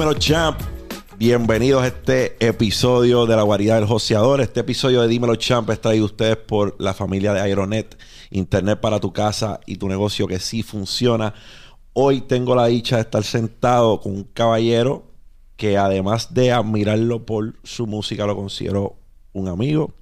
Dímelo Champ. Bienvenidos a este episodio de la guarida del joseador. Este episodio de Dímelo Champ es traído a ustedes por la familia de Aeronet, Internet para tu casa y tu negocio que sí funciona. Hoy tengo la dicha de estar sentado con un caballero que además de admirarlo por su música, lo considero un amigo.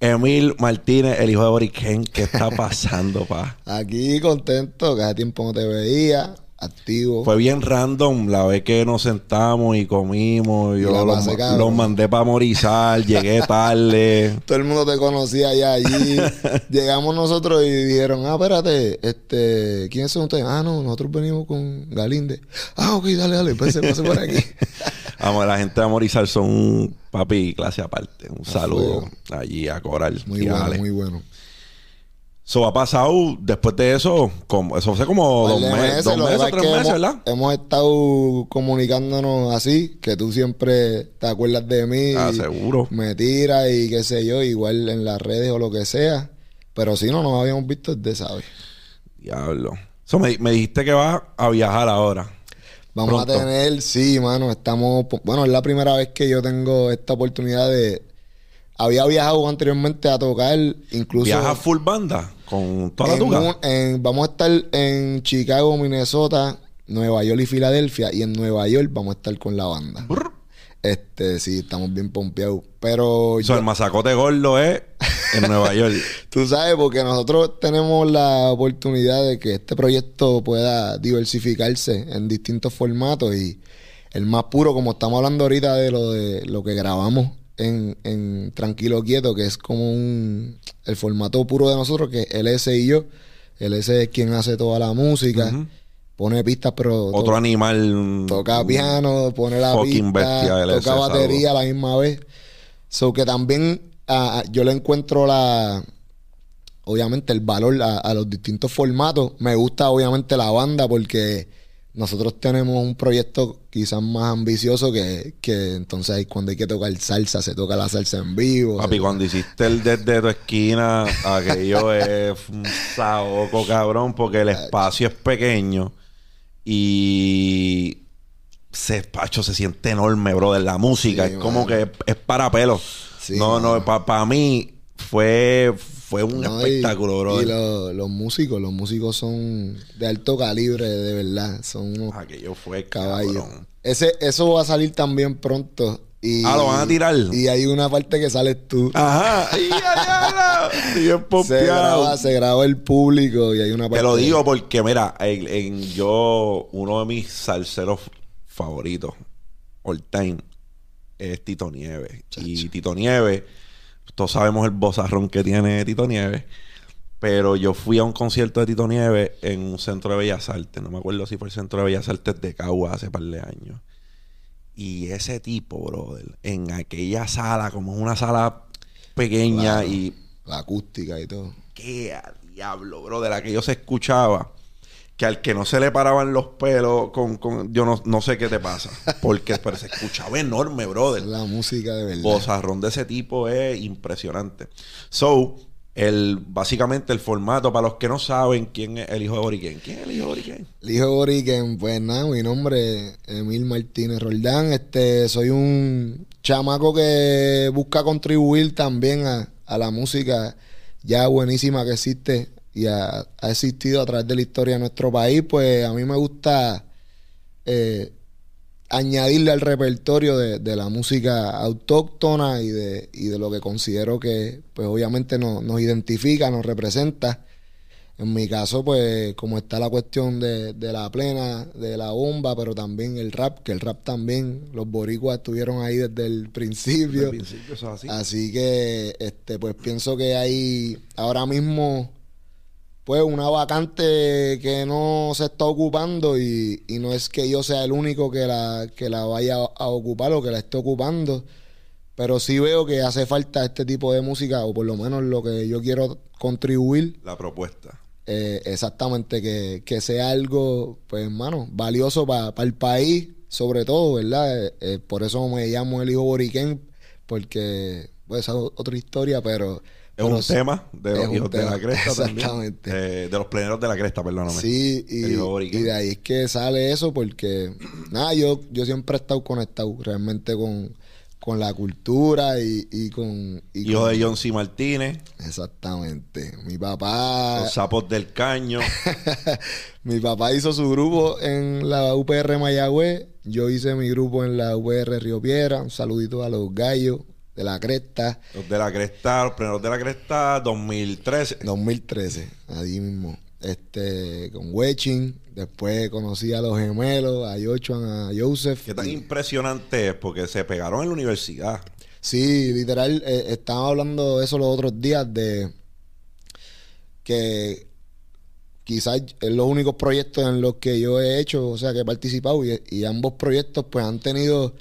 Emil Martínez, el hijo de Boriken, ¿qué está pasando, pa? Aquí contento, que hace tiempo no te veía activo. Fue bien random la vez que nos sentamos y comimos. Yo los, mandé para morizar, llegué tarde. Todo el mundo te conocía ya allí. Llegamos nosotros y dijeron, ah, espérate, este, ¿quiénes son ustedes? Ah, no, nosotros venimos con Galinde. Ah, ok, dale, dale, pase, pase por aquí. Vamos, la gente de Morizar son papi clase aparte. Un ah, saludo allí a Coral. Muy bueno, muy bueno. Eso ha pasado después de eso, como, eso fue como dos, meses, dos meses, tres meses, hemos, ¿verdad? Hemos estado comunicándonos así, que tú siempre te acuerdas de mí. Ah, seguro. Me tiras y qué sé yo, igual en las redes o lo que sea. Pero si no, nos habíamos visto desde, ¿sabes? Diablo. Eso me, me dijiste que vas a viajar ahora. Vamos a tener, sí, mano, estamos, bueno, es la primera vez que yo tengo esta oportunidad de, había viajado anteriormente a tocar, incluso. ¿Viaja full banda? Con toda la vamos a estar en Chicago, Minnesota, Nueva York y Filadelfia. Y en Nueva York vamos a estar con la banda. Este, sí, estamos bien pompeados. Pero. O sea, el masacote gordo es en Nueva York. Tú sabes, porque nosotros tenemos la oportunidad de que este proyecto pueda diversificarse en distintos formatos y el más puro, como estamos hablando ahorita de lo de lo que grabamos en, en Tranquilo Quieto, que es como un, el formato puro de nosotros, que el S y yo. El S es quien hace toda la música. Pone pistas, pero... Otro animal... Toca piano, pone la pista, toca batería a la misma vez. So que también yo le encuentro la... Obviamente el valor a los distintos formatos. Me gusta obviamente la banda porque nosotros tenemos un proyecto quizás más ambicioso que, que entonces cuando hay que tocar salsa, se toca la salsa en vivo. Papi, cuando hiciste el desde tu esquina, aquello es un saoco, cabrón, porque el espacio es pequeño y ese espacio se siente enorme, brother. La música es como que es para pelo. no, no, para mí fue fue un espectáculo, bro. Y los músicos, los músicos son de alto calibre, de verdad. Son unos Aquello fue caballos. Ese, eso va a salir también pronto. Y, ah, lo van a tirar. Y hay una parte que sales tú. Ajá. se graba, se graba el público y hay una parte. Te lo digo porque, mira, en, yo, uno de mis salseros favoritos, all time, es Tito Nieves. Y Tito Nieves todos sabemos el bozarrón que tiene Tito Nieves. Pero yo fui a un concierto de Tito Nieves en un centro de Bellas Artes. No me acuerdo si fue el centro de Bellas Artes de Cagua hace par de años. Y ese tipo, brother, en aquella sala, como una sala pequeña y. La acústica y todo. Qué diablo, brother, aquello se escuchaba que al que no se le paraban los pelos con, con yo no, no, sé qué te pasa porque pero se escuchaba enorme brother. La música de verdad. Bozarrón de ese tipo es impresionante. So el básicamente el formato para los que no saben quién es el hijo de Boriken quién es el hijo de Boriken el hijo de Boriken pues nada mi nombre es Emil Martínez Roldán. Este soy un chamaco que busca contribuir también a, a la música ya buenísima que existe y ha, existido a través de la historia de nuestro país, pues a mí me gusta eh, añadirle al repertorio de, la música autóctona y de, y de lo que considero que, pues obviamente nos identifica, nos representa. En mi caso, pues como está la cuestión de, de, la plena, de la bomba, pero también el rap, que el rap también, los boricuas estuvieron ahí desde el principio. Desde el principio así. así que, este, pues pienso que hay ahora mismo pues una vacante que no se está ocupando y, no es que yo sea el único que la, que la vaya a ocupar o que la esté ocupando, pero sí veo que hace falta este tipo de música o por lo menos lo que yo quiero contribuir. La propuesta. Eh, exactamente, que, sea algo, pues hermano, valioso para el país, sobre todo, ¿verdad? Eh, eh, por eso me llamo el hijo Boriquén, porque, pues, es otra historia, pero Es un tema de los hijos de la cresta también. exactamente. Eh, de los pleneros de la cresta, perdóname. Sí, y de ahí es que sale eso porque, nada, yo, yo siempre he estado conectado realmente con, con la cultura y, y con... y Hijo con- de John C. Martínez, Exactamente. Mi papá... los sapos del caño. Mi papá hizo su grupo en la UPR Mayagüez. Yo hice mi grupo en la UPR Río Piedra. Un saludito a los gallos de la cresta. Los de la cresta, los pleneros de la cresta 2013. 2013, allí mismo. Este, con Wechin. Después conocí a los gemelos, a Yochuan, a Joseph. Qué tan Y- impresionante es porque se pegaron en la universidad. Sí, literal, eh, estábamos hablando de eso los otros días, de que quizás es los únicos proyectos en los que yo he hecho, o sea, que he participado, y, y ambos proyectos pues han tenido,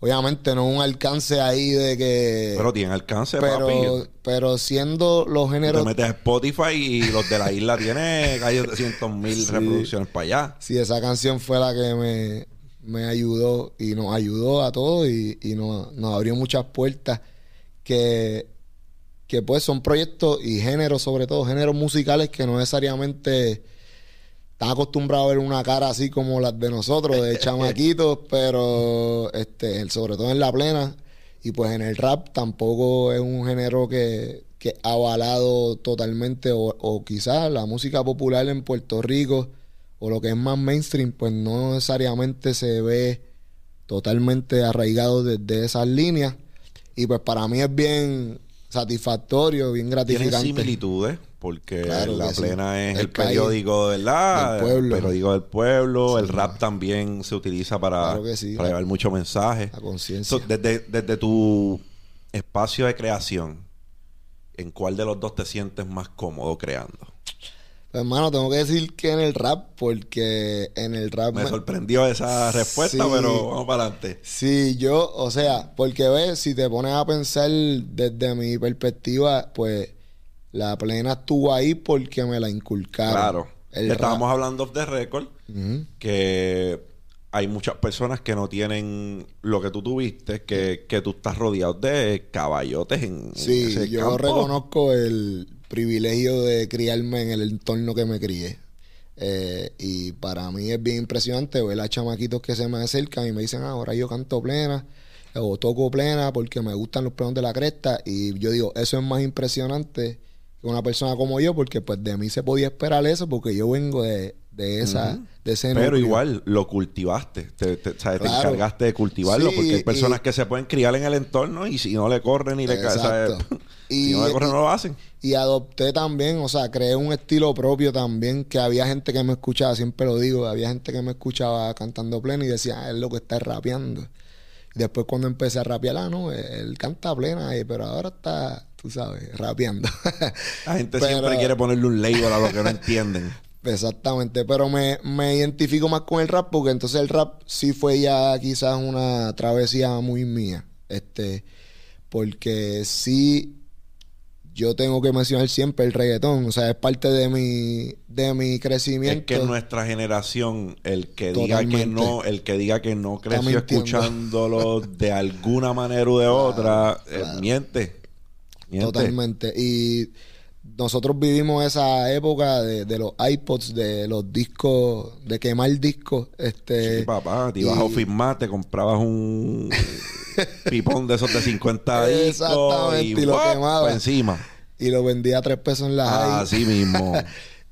obviamente, no un alcance ahí de que... Pero tienen alcance, pero, papi. pero siendo los géneros... te metes a Spotify y los de la isla tienen casi 300 mil Sí. reproducciones para allá. Sí, esa canción fue la que me, me ayudó y nos ayudó a todos y, y nos, nos abrió muchas puertas que, que pues son proyectos y géneros, sobre todo géneros musicales que no necesariamente están acostumbrados a ver una cara así como las de nosotros, de chamaquitos, pero este, sobre todo en la plena. Y pues en el rap tampoco es un género que, que ha avalado totalmente, o, o quizás la música popular en Puerto Rico, o lo que es más mainstream, pues no necesariamente se ve totalmente arraigado desde esas líneas. Y pues para mí es bien satisfactorio, bien Tienen gratificante. similitudes porque Claro la sí. plena es El el, periódico, ¿verdad? del pueblo. El periódico del pueblo. El rap también se utiliza para, Claro que sí. para llevar mucho mensaje. La conciencia. Desde, desde tu espacio de creación, ¿en cuál de los dos te sientes más cómodo creando? Pues, hermano, tengo que decir que en el rap, porque en el rap... Me me- sorprendió esa respuesta, Sí. pero vamos para adelante. Sí, yo, o sea, porque ves, si te pones a pensar desde mi perspectiva, pues la plena estuvo ahí porque me la inculcaron. Claro. El Estábamos hablando off the record que hay muchas personas que no tienen lo que tú tuviste, que, que tú estás rodeado de caballotes en, en Sí, ese yo campo. reconozco el privilegio de criarme en el entorno que me crié. Eh, y para mí es bien impresionante ver a chamaquitos que se me acercan y me dicen, "Ah, ahora yo canto plena o toco plena porque me gustan los plenos de la cresta. Y yo digo, eso es más impresionante que una persona como yo porque pues de mí se podía esperar eso porque yo vengo de, de esa, de ese Pero núcleo. igual lo cultivaste, te, te- sabes, te encargaste de cultivarlo, Sí, porque hay personas y- que se pueden criar en el entorno y si no le corren ni le caen, Exacto. si Y- no le corren no lo hacen. Y adopté también, o sea, creé un estilo propio también, que había gente que me escuchaba, siempre lo digo, había gente que me escuchaba cantando plena y decía, ah, es lo que está rapeando. Y después cuando empecé a rapear, ah, no, él canta plena, pero ahora está, tú sabes, rapeando. La gente Pero- siempre quiere ponerle un label a lo que no entienden. Exactamente, pero me, me identifico más con el rap porque entonces el rap sí fue ya quizás una travesía muy mía. Este, porque sí yo tengo que mencionar siempre el reggaetón, o sea, es parte de mi de mi Es crecimiento. que en nuestra generación, el que diga que no, el que diga que no creció escuchándolo de alguna manera u de otra, eh, claro. miente. Miente. Totalmente. Y nosotros vivimos esa época de, de los iPods, de los discos, de quemar discos. Este, Sí, papá, te ibas y- a firmar, te comprabas un pipón de esos de 50 discos Exactamente, y, y lo ¡guap! quemaba. pa' encima. y lo vendía a tres pesos en la high. Así mismo.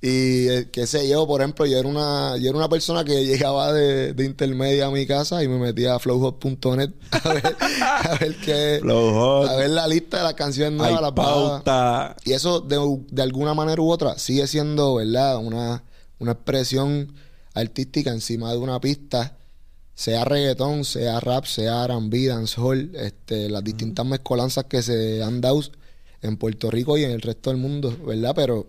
Y eh, qué sé yo, por ejemplo, yo era una, yo era una persona que llegaba de, de intermedia a mi casa y me metía a flowhot.net a ver, a ver qué, a ver la lista de las canciones nuevas, las pauta. Y eso de, de alguna manera u otra sigue siendo, ¿verdad? Una, una expresión artística encima de una pista, sea reggaetón, sea rap, sea R&B, dancehall, este, las distintas mezcolanzas que se han dado en Puerto Rico y en el resto del mundo, ¿verdad? Pero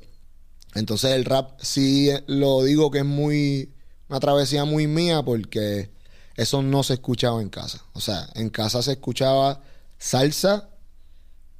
entonces el rap sí lo digo que es muy una travesía muy mía porque eso no se escuchaba en casa. O sea, en casa se escuchaba salsa,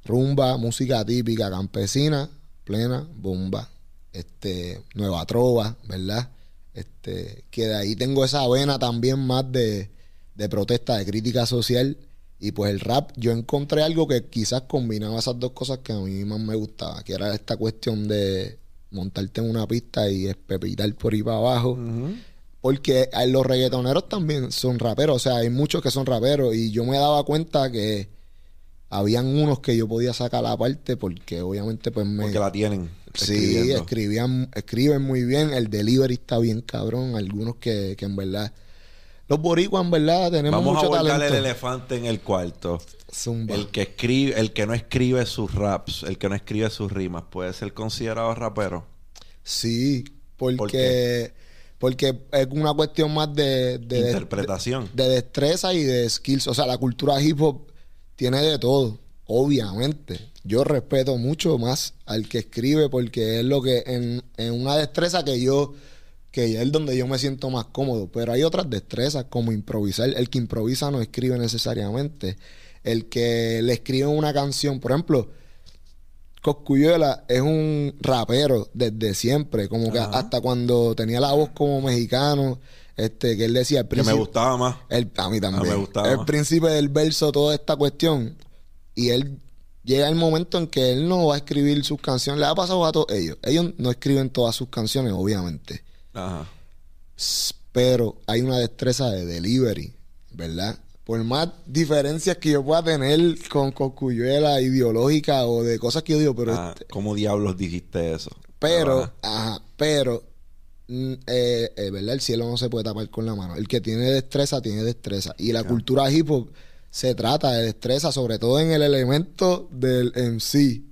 rumba, música típica campesina, plena, bomba, este, nueva trova, ¿verdad? Este, que de ahí tengo esa vena también más de, de protesta, de crítica social Y pues el rap, yo encontré algo que quizás combinaba esas dos cosas que a mí más me gustaba, que era esta cuestión de montarte en una pista y espepitar por ahí para abajo. Porque los reggaetoneros también son raperos, o sea, hay muchos que son raperos y yo me daba cuenta que habían unos que yo podía sacar la parte porque obviamente pues me... Porque la tienen. Sí, escribían, escriben muy bien, el delivery está bien cabrón, algunos que, que en verdad los boricuas, en verdad, tenemos Vamos mucho a talento. el elefante en el cuarto. Zumba. El que escribe, el que no escribe sus raps, el que no escribe sus rimas, puede ser considerado rapero. Sí, porque porque es una cuestión más de, de interpretación, de, destreza y de skills. O sea, la cultura hip hop tiene de todo, obviamente. Yo respeto mucho más al que escribe porque es lo que en, en una destreza que yo que es donde yo me siento más cómodo. Pero hay otras destrezas como improvisar. El que improvisa no escribe necesariamente. El que le escribe una canción, por ejemplo, Coscuyuela es un rapero desde siempre, como que hasta cuando tenía la voz como mexicano, este, que él decía el Que me gustaba más. El, a mí también. me gustaba el príncipe del verso, toda esta cuestión. Y él llega el momento en que él no va a escribir sus canciones. Le ha pasado a todos ellos. Ellos no escriben todas sus canciones, obviamente. Ajá. Pero hay una destreza de delivery, ¿verdad? Por más diferencias que yo pueda tener con Cocuyuela ideológica o de cosas que yo digo, pero... Ah, este ¿Cómo diablos dijiste eso? Pero, ajá, pero, mm, eh, eh, ¿verdad? El cielo no se puede tapar con la mano. El que tiene destreza, tiene destreza. Y la cultura hip hop se trata de destreza, sobre todo en el elemento del MC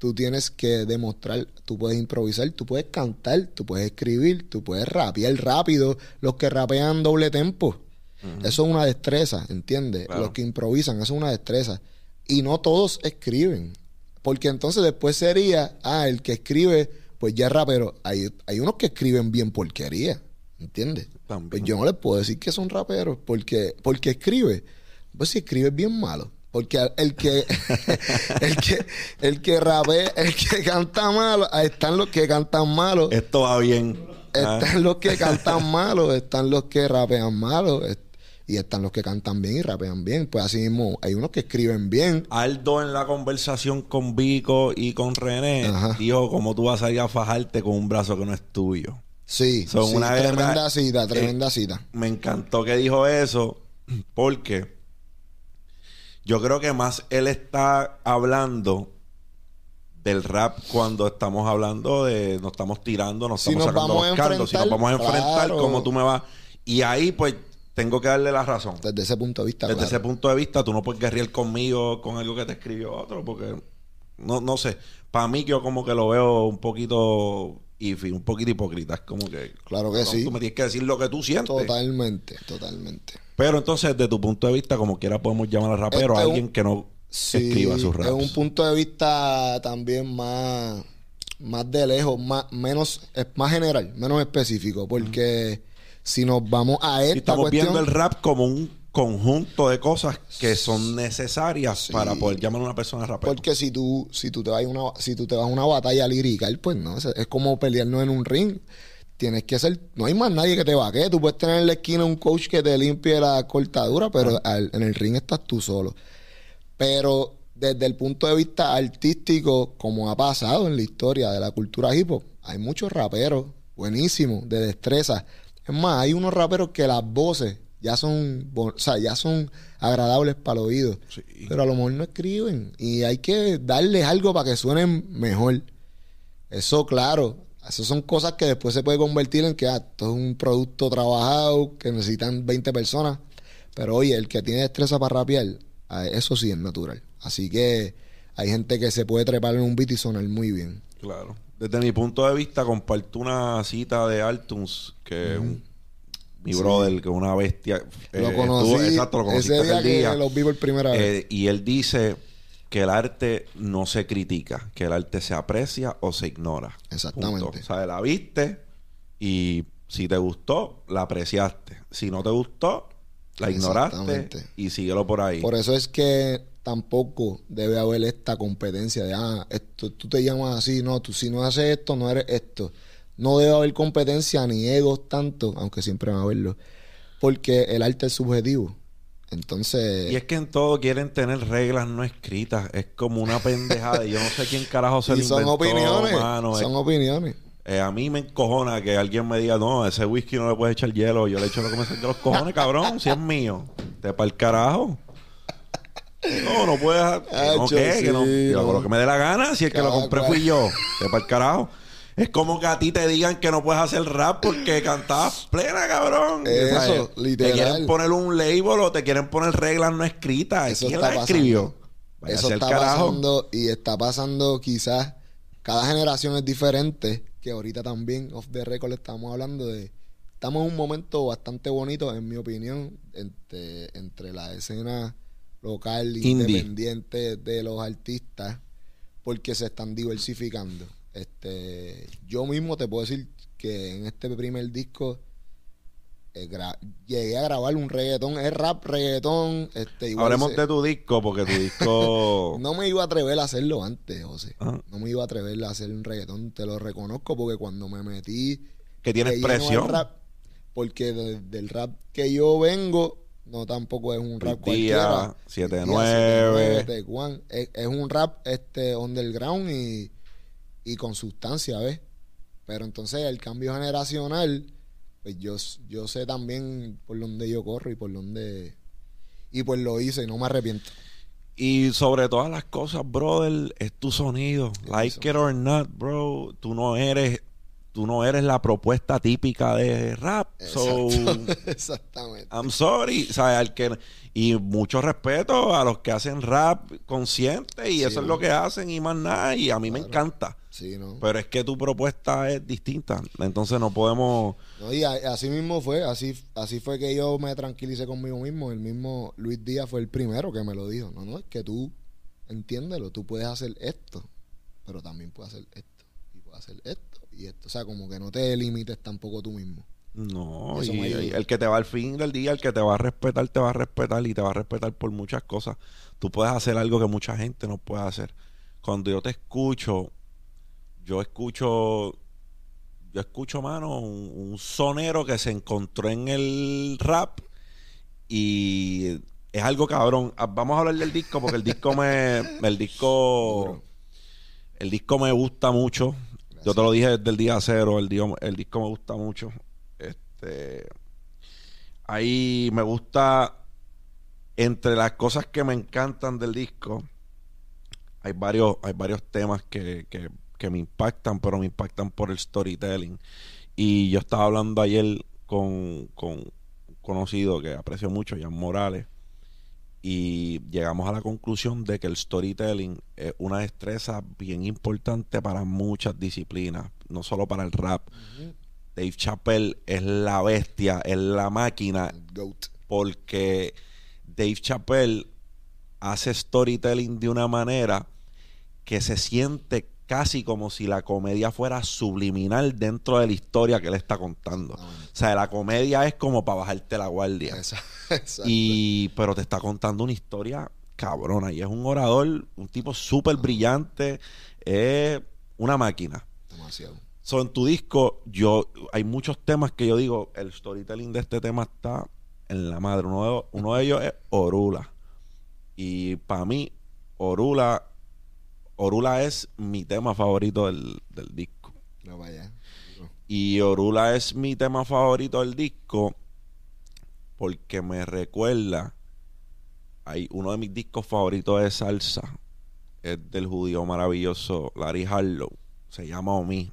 tú tienes que demostrar, tú puedes improvisar, tú puedes cantar, tú puedes escribir, tú puedes rapear rápido, los que rapean doble tempo. Eso es una destreza, ¿entiendes? Los que improvisan, eso es una destreza. Y no todos escriben. Porque entonces después sería, ah, el que escribe, pues ya es rapero. Hay, hay unos que escriben bien porquería, ¿entiendes? Pues yo no les puedo decir que son raperos, porque, porque escribe. Pues si escribe bien malo. Porque el que, el que, el que rapea, el que canta malo, están los que cantan malo. Esto va bien. Están ah. los que cantan malo, están los que rapean malo, y están los que cantan bien y rapean bien. Pues así mismo, hay unos que escriben bien. Aldo en la conversación con Vico y con René dijo como tú vas a ir a fajarte con un brazo que no es tuyo. Sí, Son una tremenda cita, tremenda eh, cita. Me encantó que dijo eso porque yo creo que más él está hablando del rap cuando estamos hablando de nos estamos tirando, nos estamos sacando los carlos, si nos vamos a enfrentar, como tú me vas. Y ahí, pues, tengo que darle la razón. Desde ese punto de vista. Desde ese punto de vista, tú no puedes guerrear conmigo con algo que te escribió otro, porque no, no sé. Para mí, yo como que lo veo un poquito un poquito hipócrita. Es como que. Claro que sí. Tú me tienes que decir lo que tú sientes. Totalmente, totalmente. Pero entonces, desde tu punto de vista, como quiera podemos llamar a rapero a alguien que no escriba sus raps. Es un punto de vista también más, más de lejos, más, menos, más general, menos específico. Porque si nos vamos a esta Estamos viendo el rap como un conjunto de cosas que son necesarias para poder llamar a una persona rapero. Porque si tú, si tú te vas a una, si tú te vas a una batalla lírica, pues no, es, es como pelearnos en un ring tienes que ser, no hay más nadie que te vaquee, tú puedes tener en la esquina un coach que te limpie la cortadura, pero en el ring estás tú solo. Pero desde el punto de vista artístico, como ha pasado en la historia de la cultura hip hop, hay muchos raperos buenísimos, de destreza. Es más, hay unos raperos que las voces ya son, o sea, ya son agradables para el oído, pero a lo mejor no escriben y hay que darles algo para que suenen mejor. Eso, claro, esas son cosas que después se puede convertir en que ah, esto es un producto trabajado que necesitan 20 personas. Pero oye, el que tiene destreza para rapear, ah, eso sí es natural. Así que hay gente que se puede trepar en un beat y sonar muy bien. Claro. Desde mi punto de vista, comparto una cita de Altuns, que mi brother, que es una bestia. Lo eh, conocí. exacto, lo conocí ese día, que los vi por primera vez. Eh, y él dice que el arte no se critica, que el arte se aprecia o se ignora. Exactamente. O sea, la viste y si te gustó, la apreciaste. Si no te gustó, la ignoraste y síguelo por ahí. Por eso es que tampoco debe haber esta competencia de, ah, esto, tú te llamas así, no, tú si no haces esto, no eres esto. No debe haber competencia ni egos tanto, aunque siempre va a haberlo, porque el arte es subjetivo. Entonces. Y es que en todo quieren tener reglas no escritas. Es como una pendejada. y yo no sé quién carajo se y lo son inventó, opiniones. mano. Son Es- opiniones. eh, a mí me encojona que alguien me diga, no, ese whisky no le puedes echar hielo. Yo le echo lo que me de los cojones, cabrón. Si es mío. Te para el carajo. No, no puedes. ¿No Acho, qué? Que no. sí, Yo hago no. lo que me dé la gana. Si el que lo compré cual. fui yo. Te para el carajo. Es como que a ti te digan que no puedes hacer rap porque cantabas plena, cabrón. Eso, O sea, literal. Te quieren poner un label o te quieren poner reglas no escritas. Eso ¿Quién está las escribió? Eso está carajo. pasando y está pasando quizás cada generación es diferente, que ahorita también off the record estamos hablando de estamos en un momento bastante bonito en mi opinión entre, entre la escena local Indie. independiente de los artistas porque se están diversificando. Este, yo mismo te puedo decir que en este primer disco eh, llegué a grabar un reggaetón, es rap, reggaetón, este, igual Hablemos ese- de tu disco porque tu disco... no me iba a atrever a hacerlo antes, José. Ajá. No me iba a atrever a hacer un reggaetón, te lo reconozco porque cuando me metí que tienes presión. rap, porque de- del rap que yo vengo, no tampoco es un rap cualquiera. 7-9. Tecuán. Es, es un rap este underground y, y con sustancia, ¿ves? Pero entonces el cambio generacional, pues yo, yo sé también por dónde yo corro y por dónde... Y pues lo hice y no me arrepiento. Y sobre todas las cosas, brother, es tu sonido. Like it or not, bro. Tú no eres, tú no eres la propuesta típica de rap. So, Exacto. Exactamente. I'm sorry. O sea, al que, y mucho respeto a los que hacen rap consciente y Sí, eso es lo que hacen y más nada. Y a mí me encanta. Sí, ¿no? Pero es que tu propuesta es distinta. Entonces no podemos. No, y a- así mismo fue, así, así fue que yo me tranquilicé conmigo mismo. El mismo Luis Díaz fue el primero que me lo dijo. No, no, es que tú, entiéndelo, tú puedes hacer esto, pero también puedes hacer esto, y puedes hacer esto, y esto. O sea, como que no te limites tampoco tú mismo. No, y, el que te va al fin del día, el que te va a respetar, te va a respetar y te va a respetar por muchas cosas. Tú puedes hacer algo que mucha gente no puede hacer. Cuando yo te escucho, yo escucho, yo escucho, mano, un, un sonero que se encontró en el rap y es algo cabrón. Ah, Vamos a hablar del disco porque el disco me, el disco, el disco me gusta mucho. Yo te lo dije desde el día cero, el, el disco me gusta mucho. Este, ahí me gusta, entre las cosas que me encantan del disco, hay varios, hay varios temas que, que, que me impactan, pero me impactan por el storytelling. Y yo estaba hablando ayer con, con un conocido que aprecio mucho, Jan Morales, y llegamos a la conclusión de que el storytelling es una destreza bien importante para muchas disciplinas, no solo para el rap. Dave Chappelle es la bestia, es la máquina, Goat. porque Dave Chappelle hace storytelling de una manera que se siente casi como si la comedia fuera subliminal dentro de la historia que él está contando. O sea, la comedia es como para bajarte la guardia. Exacto. Y, pero te está contando una historia cabrona. Y es un orador, un tipo súper brillante. Es una máquina. Demasiado. So, en tu disco, yo hay muchos temas que yo digo, el storytelling de este tema está en la madre. Uno de, uno de ellos es Orula. Y para mí, Orula, Orula es mi tema favorito del, del disco. No vaya. Y Orula es mi tema favorito del disco porque me recuerda. Hay uno de mis discos favoritos de salsa. Es del judío maravilloso Larry Harlow. Se llama Omi.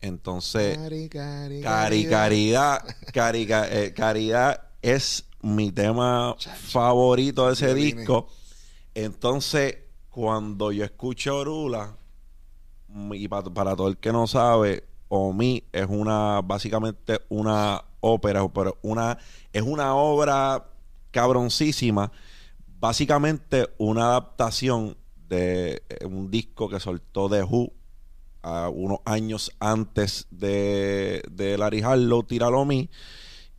Entonces, Cari, cari, Cari Caridad, Cari, Ca- eh, Caridad es mi tema favorito de ese disco. Entonces, cuando yo escucho Orula, y pa- para todo el que no sabe, Omi es una, básicamente una ópera, pero una, es una obra cabroncísima, básicamente una adaptación de eh, un disco que soltó The Who a unos años antes de, de Larry Harlow.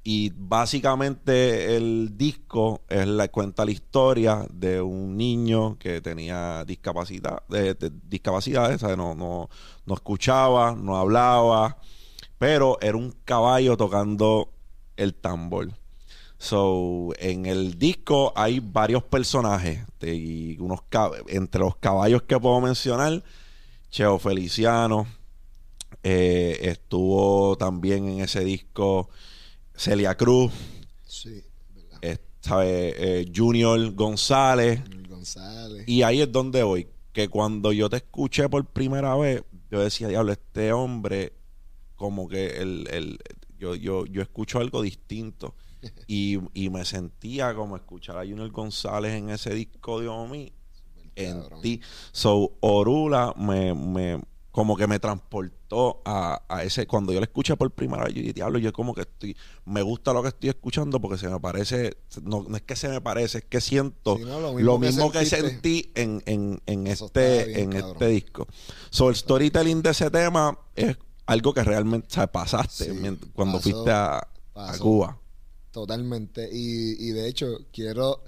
Y básicamente el disco es la, cuenta la historia de un niño que tenía discapacidad, de, de- discapacidades. No, no, no escuchaba, no hablaba, pero era un caballo tocando el tambor. So, en el disco hay varios personajes. y unos entre los caballos que puedo mencionar, Cheo Feliciano. eh, estuvo también en ese disco Celia Cruz. Sí, ¿verdad? eh, ¿sabe? Eh, Junior González. Y ahí es donde voy. Que cuando yo te escuché por primera vez, yo decía, diablo, este hombre, como que el, el- yo, yo, yo escucho algo distinto. Y, y me sentía como escuchar a Junior González en ese disco de Omi en ti. So, Orula me, me como que me transportó a, a ese, cuando yo lo escuché por primera vez, yo dije, diablo, yo como que estoy, me gusta lo que estoy escuchando porque se me parece, no, no es que se me parece, es que siento Sí, no, lo lo mismo que sentí en, en, en este, bien, en cabrón. este disco. So, el storytelling de ese tema es algo que realmente o sea, pasaste Sí, cuando pasó, fuiste a, a. Cuba. Totalmente. Y, y de hecho, quiero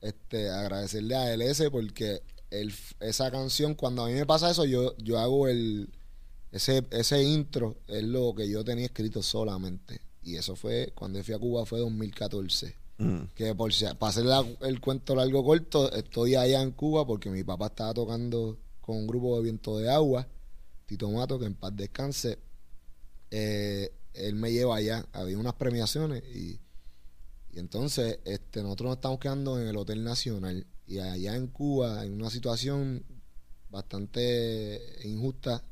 este, agradecerle a LS porque el, esa canción, cuando a mí me pasa eso, yo, yo hago el ese, ese intro, es lo que yo tenía escrito solamente. Y eso fue, cuando fui a Cuba fue 2014. Mm. Que por si, para hacer la- el cuento largo corto, estoy allá en Cuba porque mi papá estaba tocando con un grupo de viento de agua, Tito Mato, que en paz descanse. Eh, él me lleva allá, había unas premiaciones y, y entonces este, nosotros nos estamos quedando en el Hotel Nacional y allá en Cuba, en una situación bastante injusta,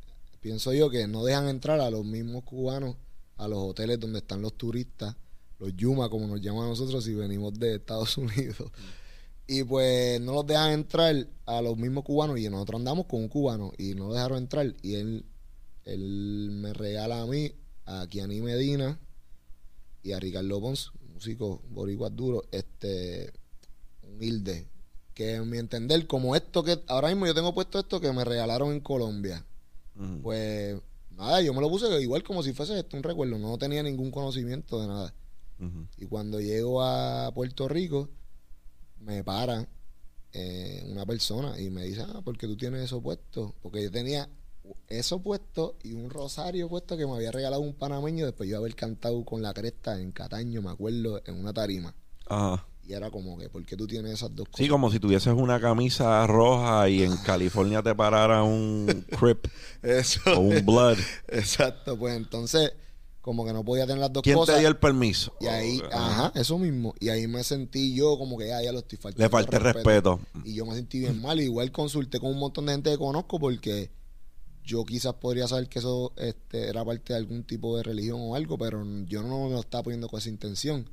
pienso yo que no dejan entrar a los mismos cubanos a los hoteles donde están los turistas, los Yuma, como nos llaman a nosotros si venimos de Estados Unidos. Y pues no los dejan entrar a los mismos cubanos y nosotros andamos con un cubano y no lo dejaron entrar y él, él me regala a mí, a Kiani Medina y a Ricardo Pons, músico boricua duro, este, humilde, que en mi entender, como esto que ahora mismo yo tengo puesto esto que me regalaron en Colombia, Mm. pues nada, yo me lo puse igual como si fuese esto un recuerdo, no tenía ningún conocimiento de nada. Y cuando llego a Puerto Rico, me para eh, una persona y me dice, ah, porque tú tienes eso puesto. Porque yo tenía eso puesto y un rosario puesto que me había regalado un panameño después yo haber cantado con la cresta en Cataño, me acuerdo, en una tarima. Ajá. Y era como que, ¿por qué tú tienes esas dos cosas? Sí, como si tuvieses una camisa roja y en California te parara un Crip Eso. o un Blood. Exacto, pues entonces, como que no podía tener las dos ¿Quién cosas. te dio el permiso? Y ahí, Oh, ajá, eso mismo. Y ahí me sentí yo como que ah, ya lo estoy faltando. Le falta el respeto. Y yo me sentí bien mal. Igual consulté con un montón de gente que conozco porque yo quizás podría saber que eso este, era parte de algún tipo de religión o algo, pero yo no me lo estaba poniendo con esa intención.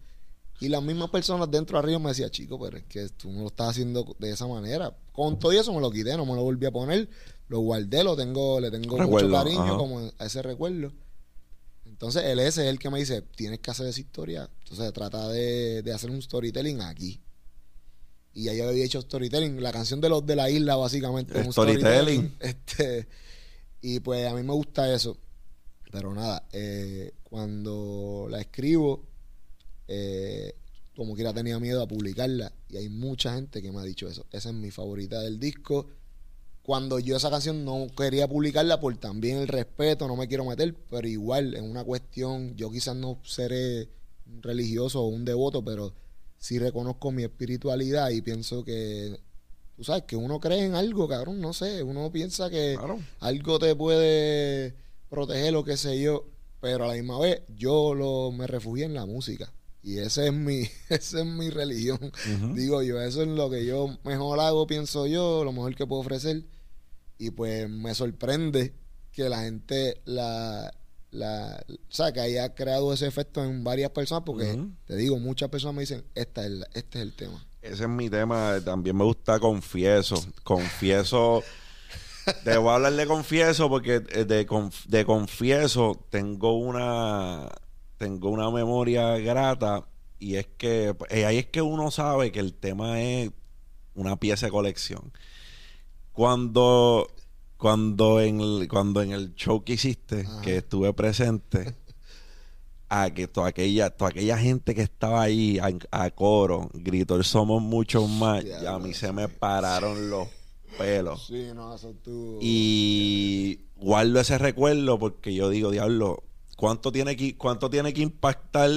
Y las mismas personas dentro de arriba me decían, chico, pero es que tú no lo estás haciendo de esa manera. Con todo eso me lo quité, no me lo volví a poner. Lo guardé, lo tengo, le tengo Recuerdo, mucho cariño ajá. como a ese recuerdo. Entonces, él ese es el que me dice, tienes que hacer esa historia. Entonces, trata de, de hacer un storytelling aquí. Y ya yo había hecho storytelling, la canción de los de la isla, básicamente. un Storytelling. Este, y pues a mí me gusta eso. Pero nada, eh, cuando la escribo, eh, como quiera tenía miedo a publicarla. Y hay mucha gente que me ha dicho eso. Esa es mi favorita del disco. Cuando yo esa canción no quería publicarla por también el respeto, no me quiero meter, pero igual en una cuestión, yo quizás no seré un religioso o un devoto, pero sí reconozco mi espiritualidad y pienso que, tú sabes, que uno cree en algo, cabrón, no sé, uno piensa que Claro. algo te puede proteger o qué sé yo, pero a la misma vez yo lo me refugié en la música y ese es mi esa es mi religión. Digo yo, eso es lo que yo mejor hago, pienso yo, lo mejor que puedo ofrecer y pues me sorprende que la gente la la o sea, que haya creado ese efecto en varias personas porque te digo, muchas personas me dicen, esta es la- este es el tema. Ese es mi tema. También me gusta Confieso. Confieso. Debo hablar de Confieso porque eh, de, conf- de Confieso tengo una tengo una memoria grata y es que eh, ahí es que uno sabe que el tema es una pieza de colección. Cuando cuando en el, cuando en el show que hiciste, Ajá. que estuve presente, a que toda aquella, toda aquella gente que estaba ahí a, a coro gritó somos muchos más y a mí se me pararon los pelos. Sí, no, eso tú Y guardo ese recuerdo porque yo digo, diablo, ¿cuánto tiene que, cuánto tiene que impactar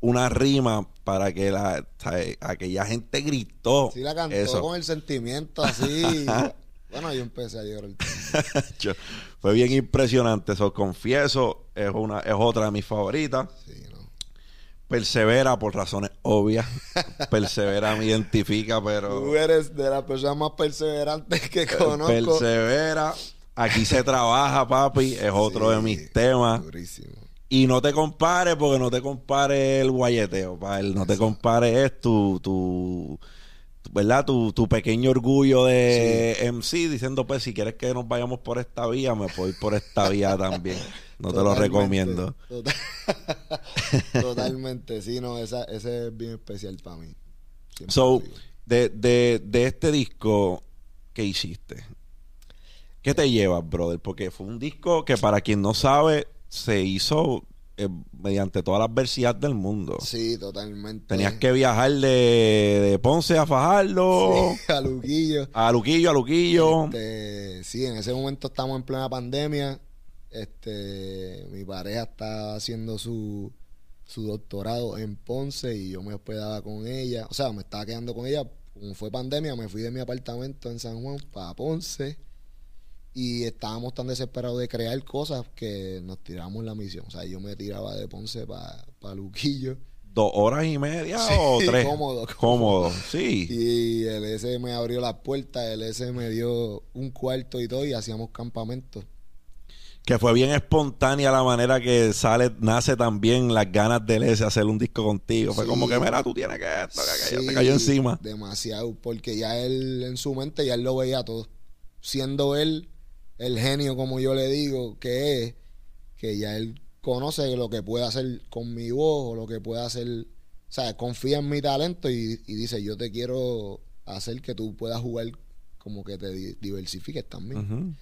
una rima para que la ¿sabes? aquella gente gritó. Sí, la cantó eso. con el sentimiento así. bueno, yo empecé a llorar. Yo- Fue bien impresionante. Eso confieso, es una, es otra de mis favoritas. Sí, no. Persevera por razones obvias. Persevera me identifica, Tú pero eres de las personas más perseverantes que conozco. persevera. Aquí se trabaja, papi. Es otro de mis temas. Durísimo. Y no te compares, porque no te compares el guayeteo, pa. El no te compares es tu, tu- ¿verdad? Tu, tu pequeño orgullo de MC diciendo, pues, si quieres que nos vayamos por esta vía, me puedo ir por esta vía también. No te lo recomiendo. Total- Totalmente, sí, no, esa, ese es bien especial para mí. Siempre So, de, de, de este disco que hiciste, ¿qué te llevas, brother? Porque fue un disco que para quien no sabe, se hizo eh, mediante todas las adversidades del mundo. Sí, totalmente. Tenías que viajar de, de Ponce a Fajardo, Sí, a Luquillo. a Luquillo, a Luquillo. Este, sí, en ese momento estamos en plena pandemia. Este, mi pareja estaba haciendo su, su doctorado en Ponce y yo me hospedaba con ella. O sea, me estaba quedando con ella. Como fue pandemia, me fui de mi apartamento en San Juan para Ponce. Y estábamos tan desesperados de crear cosas que nos tiramos la misión. O sea, yo me tiraba de Ponce para Luquillo. Dos horas y media Sí, o tres. cómodo, Cómodo, sí. Y el S me abrió las puertas, el S me dio un cuarto y todo y hacíamos campamentos. Que fue bien espontánea la manera que sale, nace también las ganas de ese hacer un disco contigo. Fue Sí. como que, mira, tú tienes que esto, que Sí, te cayó encima. Demasiado, porque ya él en su mente ya él lo veía todo. Siendo él el genio, como yo le digo, que es, que ya él conoce lo que puede hacer con mi voz o lo que puede hacer, o sea, confía en mi talento y, y dice, yo te quiero hacer que tú puedas jugar como que te di- diversifiques también.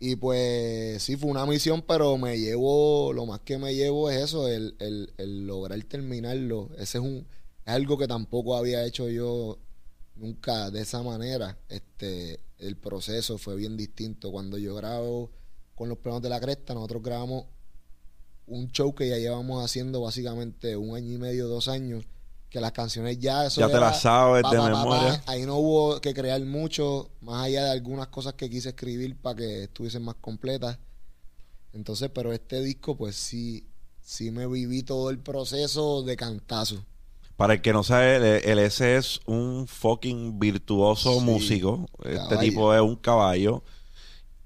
Y pues sí, fue una misión, pero me llevo, lo más que me llevo es eso, el, el, el lograr terminarlo. Ese es un, es algo que tampoco había hecho yo nunca de esa manera. Este, el proceso fue bien distinto. Cuando yo grabo con los planos de la cresta, nosotros grabamos un show que ya llevamos haciendo básicamente un año y medio, dos años, que las canciones ya eso Ya te las sabes pa, de pa, pa, pa. memoria. Ahí no hubo que crear mucho, más allá de algunas cosas que quise escribir para que estuviesen más completas. Entonces, pero este disco, pues sí, sí me viví todo el proceso de cantazo. Para el que no sabe, el, el S es un fucking virtuoso Sí, músico. Este caballo. tipo es un caballo.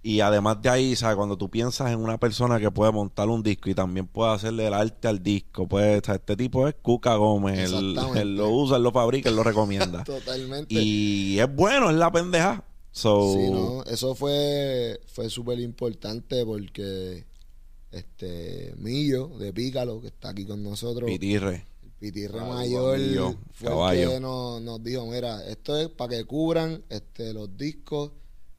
Y además de ahí, ¿sabes? Cuando tú piensas en una persona que puede montar un disco y también puede hacerle el arte al disco, pues este tipo es Cuca Gómez. Él lo usa, él lo fabrica, él lo recomienda. Totalmente. y es bueno, es la pendeja. So, Sí, no, eso fue, fue súper importante porque este Millo de Pícalo, que está aquí con nosotros, Pitirre. Pitirre Ah, Mayor, fue caballo. el que nos, nos dijo, mira, esto es para que cubran este, los discos,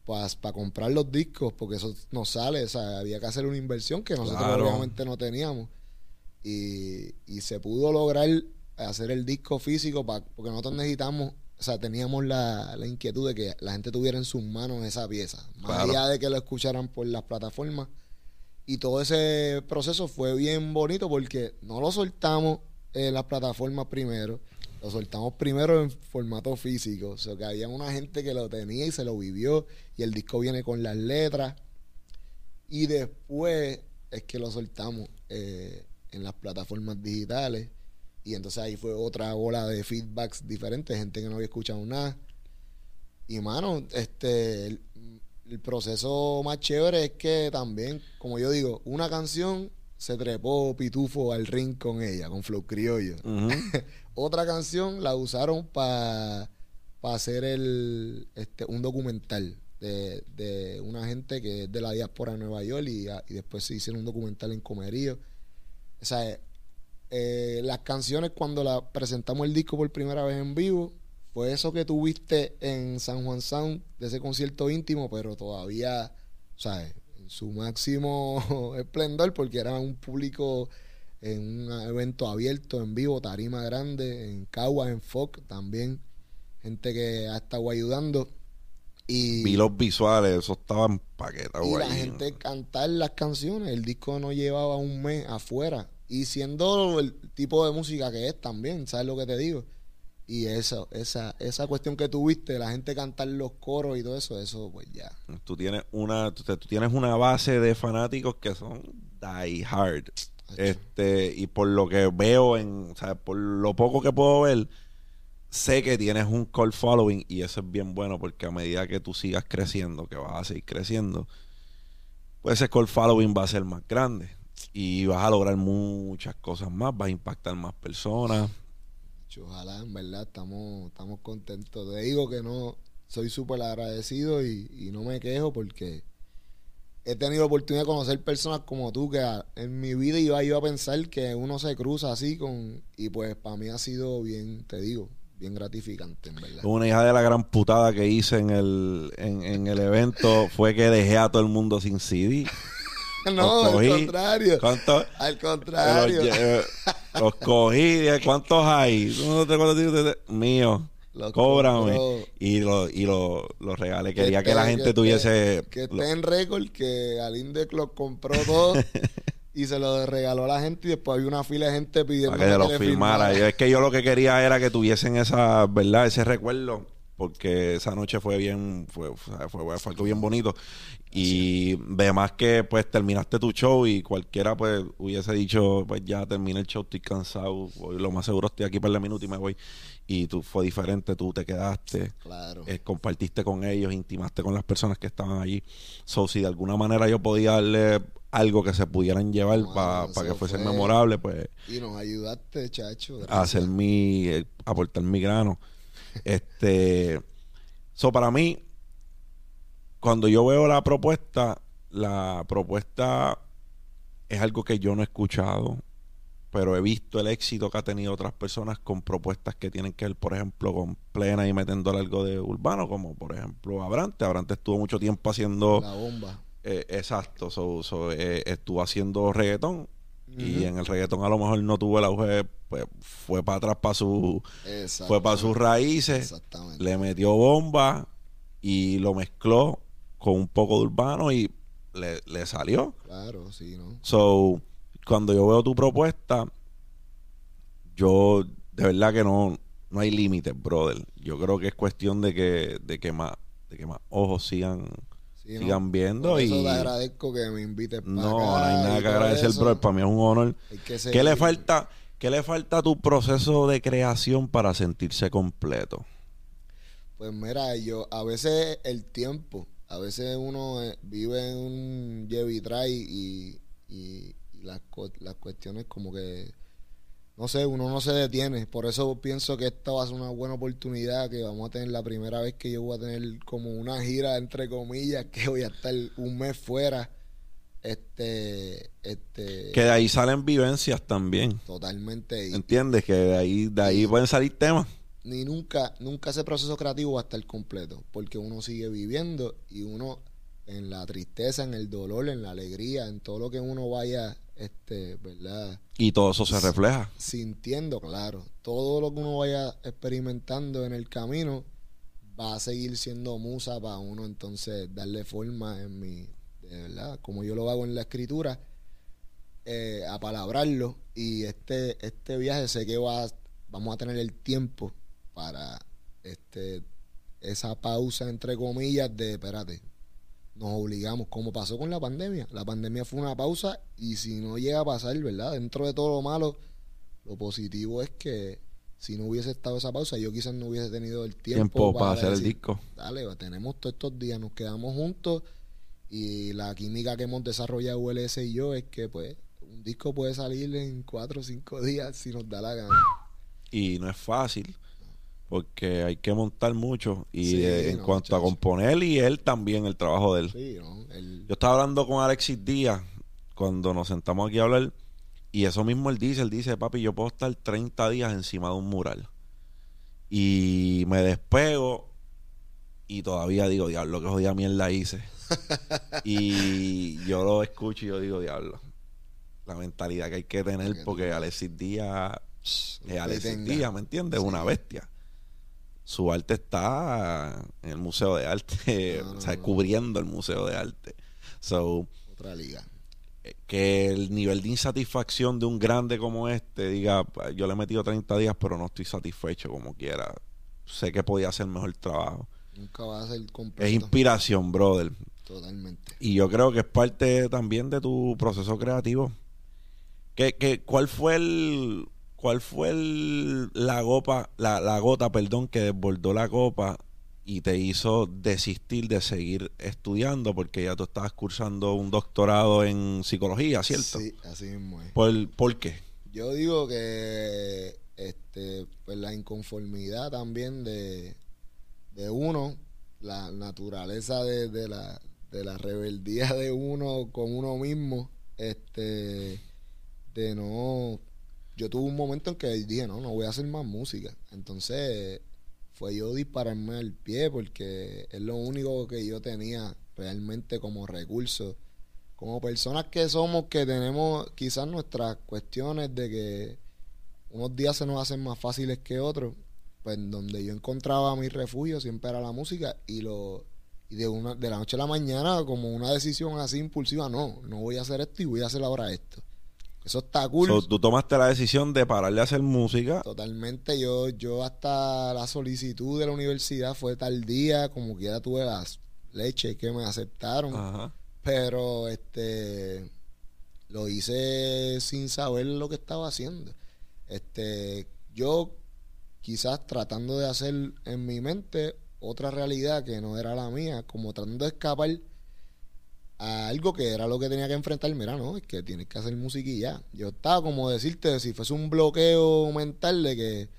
para comprar los discos, porque eso no sale, o sea, había que hacer una inversión que nosotros Claro. obviamente no teníamos. Y, y se pudo lograr hacer el disco físico pa- porque nosotros necesitamos, o sea, teníamos la, la inquietud de que la gente tuviera en sus manos esa pieza, más Claro. allá de que lo escucharan por las plataformas. Y todo ese proceso fue bien bonito porque no lo soltamos en las plataformas primero, lo soltamos primero en formato físico. O sea, que había una gente que lo tenía y se lo vivió. Y el disco viene con las letras. Y después es que lo soltamos eh, en las plataformas digitales. Y entonces ahí fue otra ola de feedbacks diferentes, gente que no había escuchado nada. Y mano, este el proceso más chévere es que también, como yo digo, una canción se trepó Pitufo al ring con ella, con Flow Criollo. Otra canción la usaron para hacer el este un documental de, de una gente que es de la diáspora de Nueva York y, y después se hicieron un documental en Comerío. O sea, eh, las canciones cuando la presentamos el disco por primera vez en vivo fue eso que tuviste en San Juan Sound de ese concierto íntimo, pero todavía, ¿sabes? En su máximo esplendor porque era un público en un evento abierto, en vivo, tarima grande, en Caguas, en Foc también, gente que ha estado ayudando. Y, Vi los visuales, eso estaba en paqueta, y la gente cantar las canciones. El disco no llevaba un mes afuera Y siendo el tipo de música que es también, ¿sabes lo que te digo? Y eso, esa, esa cuestión que tuviste, la gente cantar los coros y todo eso, eso pues ya. Tú tienes una, tú, tú tienes una base de fanáticos que son die hard. Este, y por lo que veo en, o sea, por lo poco que puedo ver, sé que tienes un call following y eso es bien bueno porque a medida que tú sigas creciendo, que vas a seguir creciendo, pues ese call following va a ser más grande y vas a lograr muchas cosas más, vas a impactar más personas. Ojalá, en verdad, estamos, estamos contentos. Te digo que no, soy súper agradecido y, y no me quejo porque he tenido la oportunidad de conocer personas como tú que en mi vida iba yo a pensar que uno se cruza así con y pues para mí ha sido bien, te digo, bien gratificante, en verdad. Una hija de la gran putada que hice en el, en, el evento fue que dejé a todo el mundo sin CD. no, al contrario. Al contrario. Los, cogí. ¿Cuántos hay? No te cuántos Mío. Cóbrame. Y lo, y lo, lo regalé. Quería que, la gente tuviese. Que esté en récord que Alinde lo compró todo. y se lo regaló a la gente y después había una fila de gente pidiendo que, lo firmara. Es que yo lo que quería era que tuviesen esa, ¿verdad? Ese recuerdo porque esa noche fue bien, fue, fue, fue, algo bien bonito. Y además que pues terminaste tu show y cualquiera pues hubiese dicho, pues ya terminé el show, estoy cansado, lo más seguro estoy aquí para el minuto y me voy. Y tú fue diferente, tú te quedaste, claro. Eh, compartiste con ellos, intimaste con las personas que estaban allí. So, si de alguna manera yo podía darle algo que se pudieran llevar para que fuese memorable, pues... Y nos ayudaste, chacho. A hacer mi, eh, aportar mi grano. Este, so para mí, cuando yo veo la propuesta, la propuesta es algo que yo no he escuchado, pero he visto el éxito que ha tenido otras personas con propuestas que tienen que ver, por ejemplo, con plena y metiendo algo de urbano, como por ejemplo Abrante. Abrante estuvo mucho tiempo haciendo... La bomba. Eh, exacto, eh, estuvo haciendo reggaetón y en el reggaetón a lo mejor no tuvo el auge, pues fue para atrás para su fue para sus raíces, le metió bomba y lo mezcló con un poco de urbano y le, salió. Claro, sí, ¿no? So, cuando yo veo tu propuesta, yo de verdad que no, no hay límites, brother. Yo creo que es cuestión de que, de que más, de que más ojos sigan sigan viendo. y te agradezco que me invites para No, no hay nada que agradecer, bro. Para mí es un honor. ¿Qué le falta? ¿Qué le falta a tu proceso de creación para sentirse completo? Pues mira, yo a veces el tiempo, a veces uno eh, vive en un lleve y, y, las, las cuestiones como que no sé, uno no se detiene. Por eso pienso que esta va a ser una buena oportunidad, que vamos a tener la primera vez que yo voy a tener como una gira, entre comillas, que voy a estar un mes fuera. Este, este... Que de ahí salen vivencias también. Totalmente. ¿Entiendes? Que de ahí, de ahí pueden salir temas. Ni nunca, nunca ese proceso creativo va a estar completo, porque uno sigue viviendo y uno en la tristeza, en el dolor, en la alegría, en todo lo que uno vaya este, ¿verdad? Y todo eso se refleja. Sintiendo, claro. Todo lo que uno vaya experimentando en el camino va a seguir siendo musa para uno entonces darle forma en mi, de verdad, como yo lo hago en la escritura, eh, a palabrarlo. Y este, este viaje sé que va, vamos a tener el tiempo para este esa pausa entre comillas de espérate, nos obligamos, como pasó con la pandemia. La pandemia fue una pausa y si no llega a pasar, ¿verdad? Dentro de todo lo malo, lo positivo es que si no hubiese estado esa pausa, yo quizás no hubiese tenido el tiempo, para, hacer el disco. Dale, tenemos todos estos días, nos quedamos juntos y la química que hemos desarrollado ULS y yo es que pues un disco puede salir en cuatro o cinco días si nos da la gana. Y no es fácil porque hay que montar mucho y en cuanto a componer y él también el trabajo de él. Yo estaba hablando con Alexis Díaz cuando nos sentamos aquí a hablar y eso mismo él dice, él dice, papi, yo puedo estar 30 días encima de un mural y me despego y todavía digo, diablo, que jodida mierda hice. y yo lo escucho y yo digo, diablo, la mentalidad que hay que tener porque Alexis Díaz es Alexis Díaz, ¿me entiendes? Una bestia su arte está en el Museo de Arte, o sea, cubriendo el Museo de Arte. So, Otra liga. que el nivel de insatisfacción de un grande como este diga, yo le he metido 30 días, pero no estoy satisfecho como quiera. Sé que podía hacer mejor trabajo. Nunca va a ser completo. Es inspiración, brother. Totalmente. Y yo creo que es parte también de tu proceso creativo. ¿Qué, qué, cuál fue el cuál fue el, la gota, la, la gota, perdón, que desbordó la copa y te hizo desistir de seguir estudiando porque ya tú estabas cursando un doctorado en psicología, ¿cierto? Sí, así mismo es. ¿Por, ¿por qué? Yo digo que este pues la inconformidad también de, de uno, la naturaleza de, de la de la rebeldía de uno con uno mismo, este de no yo tuve un momento en que dije, no, no voy a hacer más música. Entonces fue yo dispararme al pie porque es lo único que yo tenía realmente como recurso. Como personas que somos, que tenemos quizás nuestras cuestiones de que unos días se nos hacen más fáciles que otros, pues donde yo encontraba mi refugio siempre era la música y lo y de una de la noche a la mañana como una decisión así impulsiva, no, no voy a hacer esto y voy a hacer ahora esto. Eso está cool. So, tú tomaste la decisión de pararle a hacer música. Totalmente. Yo, yo hasta la solicitud de la universidad fue tal día, como quiera tuve las leches que me aceptaron. Ajá. Pero este lo hice sin saber lo que estaba haciendo. Este, yo quizás tratando de hacer en mi mente otra realidad que no era la mía, como tratando de escapar a algo que era lo que tenía que enfrentar, mira, no, es que tienes que hacer ya. Yo estaba como decirte, si fuese un bloqueo mental de que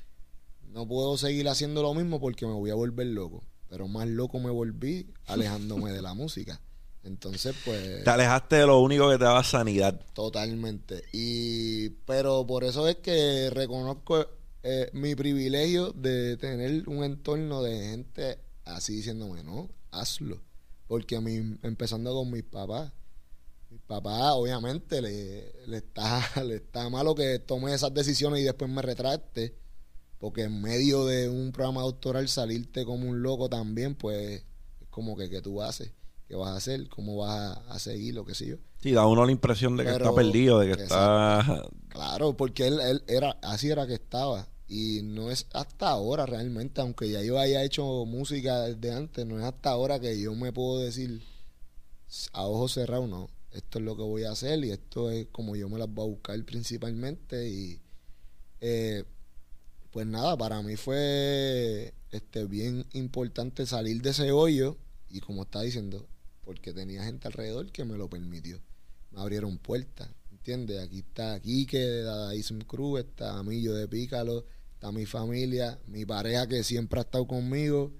no puedo seguir haciendo lo mismo porque me voy a volver loco. Pero más loco me volví alejándome de la música. Entonces, pues... Te alejaste de lo único que te daba sanidad. Totalmente. Y, pero por eso es que reconozco eh, mi privilegio de tener un entorno de gente así diciéndome, no, hazlo. Porque a mí, empezando con mis papás, mi papá obviamente le, le, está, le está malo que tome esas decisiones y después me retracte. Porque en medio de un programa doctoral salirte como un loco también, pues es como que ¿qué tú haces? ¿Qué vas a hacer? ¿Cómo vas a, a seguir? Lo que sé yo. Sí, da uno la impresión de que está perdido, de que Exacto. está... Claro, porque él, él era, así era que estaba. Y no es hasta ahora realmente, aunque ya yo haya hecho música desde antes, no es hasta ahora que yo me puedo decir a ojos cerrados, no, esto es lo que voy a hacer y esto es como yo me las voy a buscar principalmente. Y eh, pues nada, para mí fue este bien importante salir de ese hoyo y como está diciendo, porque tenía gente alrededor que me lo permitió. Me abrieron puertas, ¿entiendes? Aquí está Quique de Dadaísm Cruz, está Millo de Pícalo, está mi familia, mi pareja que siempre ha estado conmigo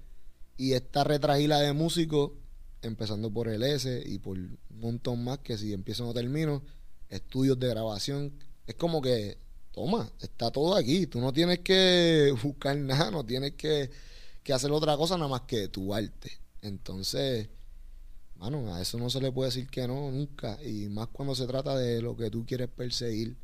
y esta retragila de músicos, empezando por el S y por un montón más que si empiezo no termino, estudios de grabación, es como que, toma, está todo aquí, tú no tienes que buscar nada, no tienes que, que hacer otra cosa nada más que tu arte. Entonces, mano, a eso no se le puede decir que no nunca, y más cuando se trata de lo que tú quieres perseguir.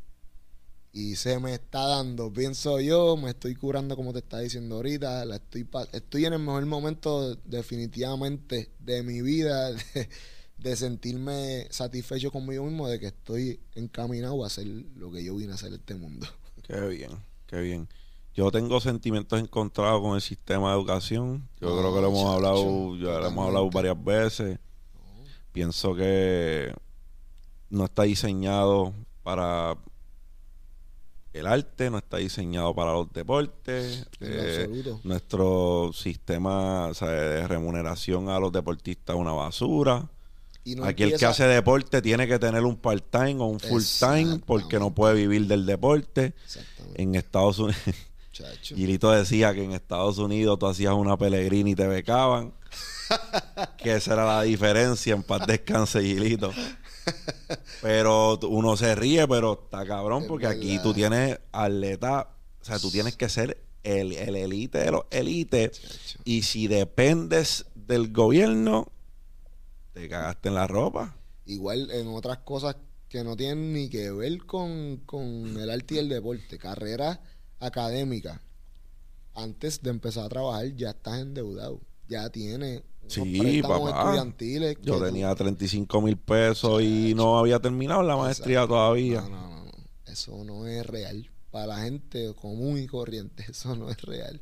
Y se me está dando, pienso yo, me estoy curando como te está diciendo ahorita, la estoy, estoy en el mejor momento definitivamente de mi vida, de, de sentirme satisfecho conmigo mismo, de que estoy encaminado a hacer lo que yo vine a hacer en este mundo. Qué bien, qué bien. Yo tengo sentimientos encontrados con el sistema de educación. Yo No, creo que lo hemos chacho, hablado, ya lo hemos hablado varias veces. Pienso que no está diseñado para el arte, no está diseñado para los deportes. Eh, nuestro sistema o sea, de remuneración a los deportistas es una basura. Y no Aquí el que hace deporte tiene que tener un part-time o un full-time porque no puede vivir del deporte. En Estados Unidos, chacho. Gilito decía que en Estados Unidos tú hacías una peregrina y te becaban. Que esa era la diferencia. En paz descanse, Gilito. Pero uno se ríe, pero está cabrón Es porque aquí tú tienes atleta. O sea, tú tienes que ser el, el elite de los elites. Y si dependes del gobierno, te cagaste en la ropa. Igual en otras cosas que no tienen ni que ver con, con el arte y el deporte, carrera académica. Antes de empezar a trabajar ya estás endeudado, ya tienes Sí, papá. Yo tenía 35 mil pesos y no había terminado la maestría todavía. No, no, no. Eso no es real. Para la gente común y corriente, eso no es real.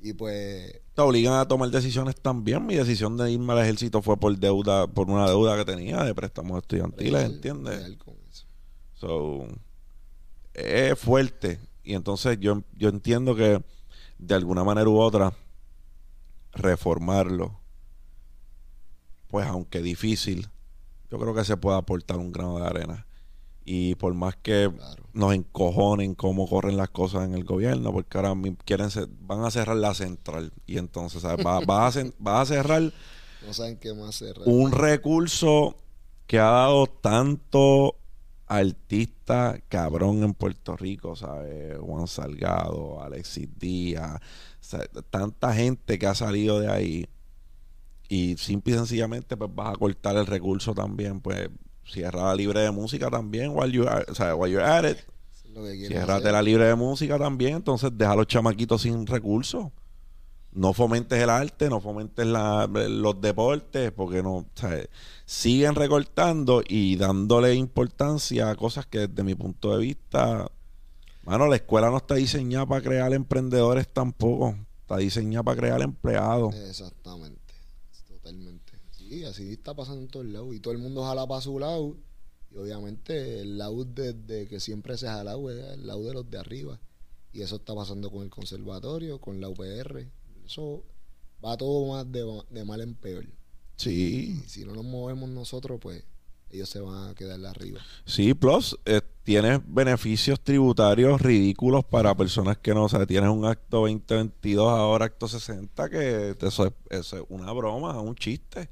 Y pues. Te obligan a tomar decisiones también. Mi decisión de irme al ejército fue por deuda, por una deuda que tenía de préstamos estudiantiles, ¿entiendes? Real con eso. So, es fuerte. Y entonces yo, yo entiendo que de alguna manera u otra, reformarlo pues aunque difícil, yo creo que se puede aportar un grano de arena. Y por más que nos encojonen cómo corren las cosas en el gobierno, porque ahora quieren van a cerrar la central. Y entonces, ¿sabes? Va, a, a, cerrar. No saben qué más cerrar. Un recurso que ha dado tanto artista cabrón en Puerto Rico, ¿sabes? Juan Salgado, Alexis Díaz, tanta gente que ha salido de ahí y simple y sencillamente pues vas a cortar el recurso también, pues cierra la libre de música también while, you o sea, while you're at it. Ciérrate la libre de música también, entonces deja a los chamaquitos sin recursos. No fomentes el arte, no fomentes los deportes, porque no, o sea, siguen recortando y dándole importancia a cosas que desde mi punto de vista, bueno, la escuela no está diseñada para crear emprendedores tampoco, está diseñada para crear empleados. Exactamente. Totalmente. Sí, así está pasando en todos lados. Y todo el mundo jala para su lado. Y obviamente el lado de, que siempre se jala es el lado de los de arriba. Y eso está pasando con el conservatorio, con la UPR. Eso va todo más de, mal en peor. Sí. si no nos movemos nosotros, pues ellos se van a quedar arriba. Sí, plus tienes beneficios tributarios ridículos para personas que no, o sea, tienes un acto 2022, ahora acto 60, que eso es, una broma, un chiste.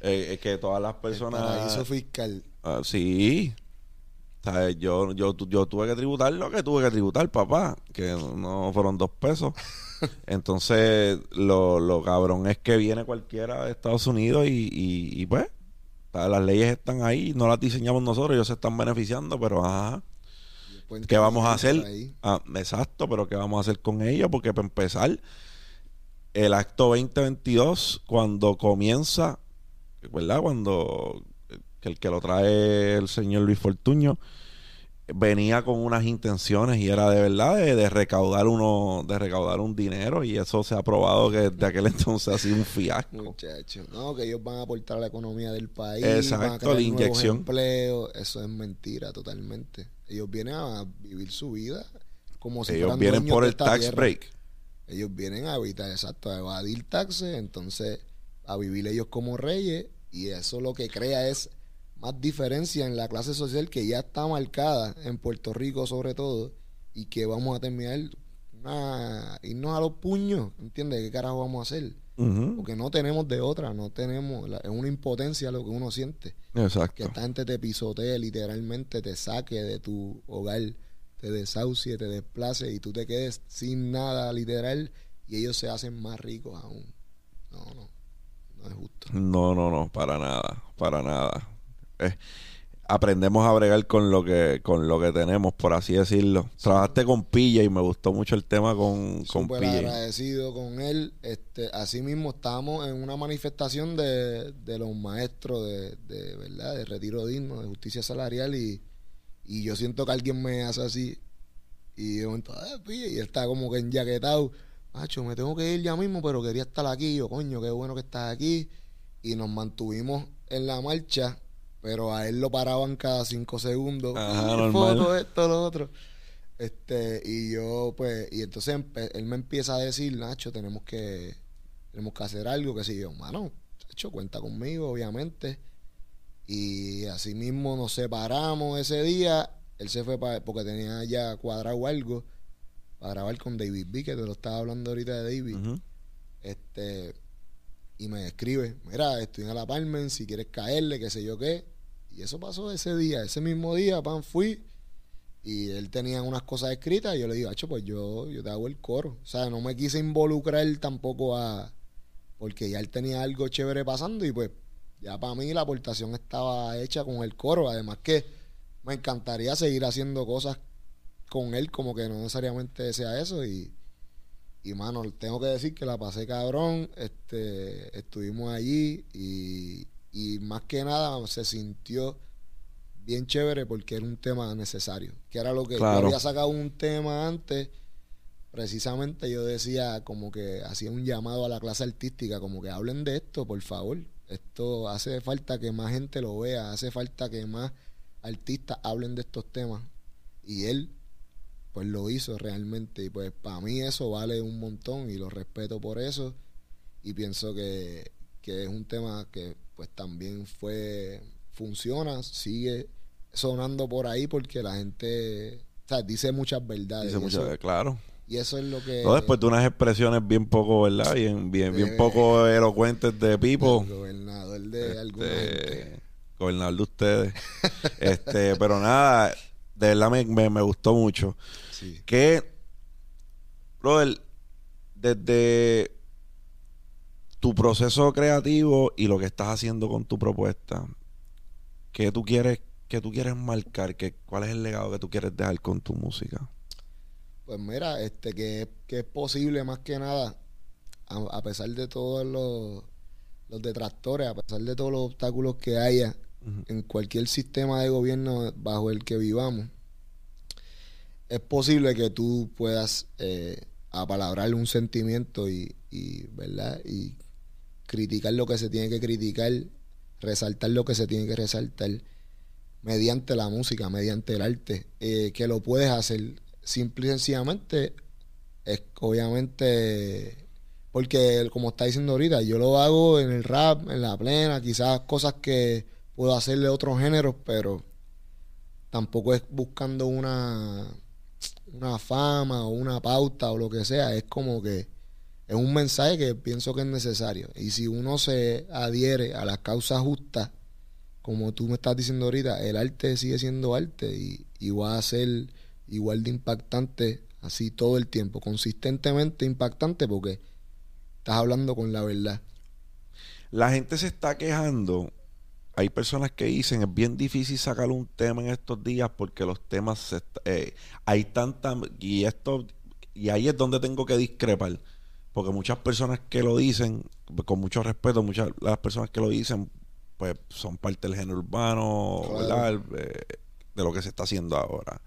Eh, es que todas las personas... El paraíso fiscal. Ah, sí. yo, yo, yo tuve que tributar lo que tuve que tributar, papá, que no fueron dos pesos. Entonces, lo, lo cabrón es que viene cualquiera de Estados Unidos y, y pues las leyes están ahí, no las diseñamos nosotros, ellos se están beneficiando, pero ajá. ¿Qué vamos a hacer? Ah, exacto, pero ¿qué vamos a hacer con ellos? Porque para empezar, el acto 2022, cuando comienza, ¿verdad? Cuando el que lo trae el señor Luis Fortuño, venía con unas intenciones y era de verdad de, recaudar uno de recaudar un dinero y eso se ha probado que desde aquel entonces ha sido un fiasco. Muchachos no que ellos van a aportar a la economía del país exacto la inyección. empleo eso es mentira totalmente. Ellos vienen a vivir su vida como si ellos vienen por el tax break. Ellos vienen a evitar exacto a evadir taxes entonces a vivir ellos como reyes y eso lo que crea es más diferencia en la clase social que ya está marcada en Puerto Rico sobre todo y que vamos a terminar una, irnos a los puños, ¿entiendes? ¿Qué carajo vamos a hacer? Porque no tenemos de otra, no tenemos, es una impotencia lo que uno siente. Exacto. Que esta gente te pisotee, literalmente te saque de tu hogar, te desahucie, te desplace y tú te quedes sin nada, literal, y ellos se hacen más ricos aún. No, no, no es justo. No, no, no, para nada, para nada. Eh, aprendemos a bregar con lo que con lo que tenemos, por así decirlo. Trabajaste con Pilla y me gustó mucho el tema con, con Pilla. agradecido con él. Este, así mismo estábamos en una manifestación de, los maestros de, de, verdad, de retiro digno, de justicia salarial y, y yo siento que alguien me hace así y yo momento, ah, Pilla, y él está como que enjaquetado. Macho, me tengo que ir ya mismo, pero quería estar aquí. Yo, coño, qué bueno que estás aquí. Y nos mantuvimos en la marcha pero a él lo paraban cada cinco segundos. Ajá, Foto, esto, lo otro. Este, y yo, pues, y entonces él me empieza a decir, Nacho, tenemos que, tenemos que hacer algo, que si yo, mano, hecho, cuenta conmigo, obviamente. Y así mismo nos separamos ese día. Él se fue para, porque tenía ya cuadrado algo para grabar con David B, que te lo estaba hablando ahorita de David. Este y me escribe, mira, estoy en la Palmen, si quieres caerle, qué sé yo qué. Y eso pasó ese día, ese mismo día, pan, fui. Y él tenía unas cosas escritas y yo le digo, hacho, pues yo, yo te hago el coro. O sea, no me quise involucrar tampoco a... Porque ya él tenía algo chévere pasando y pues ya para mí la aportación estaba hecha con el coro. Además que me encantaría seguir haciendo cosas con él como que no necesariamente sea eso y y mano, tengo que decir que la pasé cabrón. Este, estuvimos allí y, y más que nada se sintió bien chévere porque era un tema necesario. Que era lo que yo había sacado un tema antes. Precisamente yo decía como que hacía un llamado a la clase artística, como que hablen de esto, por favor. Esto hace falta que más gente lo vea, hace falta que más artistas hablen de estos temas. Y él pues lo hizo realmente. Y pues para mí eso vale un montón y lo respeto por eso. Y pienso que, es un tema que pues también fue, funciona, sigue sonando por ahí porque la gente, o sea, dice muchas verdades. Dice muchas, claro. Y eso es lo que... No, después de unas expresiones bien poco, ¿verdad? Bien, bien, bien poco elocuentes de Pipo. gobernador de este, Gobernador de ustedes. este, pero nada, de verdad me, me, gustó mucho. Sí. Que, brother, desde tu proceso creativo y lo que estás haciendo con tu propuesta, ¿qué tú quieres, qué tú quieres marcar? ¿Qué, ¿Cuál es el legado que tú quieres dejar con tu música? Pues mira, este que, es posible más que nada, a, pesar de todos los, los detractores, a pesar de todos los obstáculos que haya, en cualquier sistema de gobierno bajo el que vivamos, es posible que tú puedas eh, apalabrarle un sentimiento y, ¿verdad? y criticar lo que se tiene que criticar, resaltar lo que se tiene que resaltar mediante la música, mediante el arte, eh, que lo puedes hacer simple y sencillamente, es obviamente porque como está diciendo ahorita, yo lo hago en el rap, en la plena, quizás cosas que puedo hacerle otros géneros, pero tampoco es buscando una, una fama o una pauta o lo que sea, es como que es un mensaje que pienso que es necesario. Y si uno se adhiere a las causas justas, como tú me estás diciendo ahorita, el arte sigue siendo arte y, y va a ser igual de impactante así todo el tiempo, consistentemente impactante porque estás hablando con la verdad. La gente se está quejando hay personas que dicen es bien difícil sacar un tema en estos días porque los temas eh, hay tanta y esto y ahí es donde tengo que discrepar porque muchas personas que lo dicen con mucho respeto muchas las personas que lo dicen pues son parte del género urbano eh, de lo que se está haciendo ahora.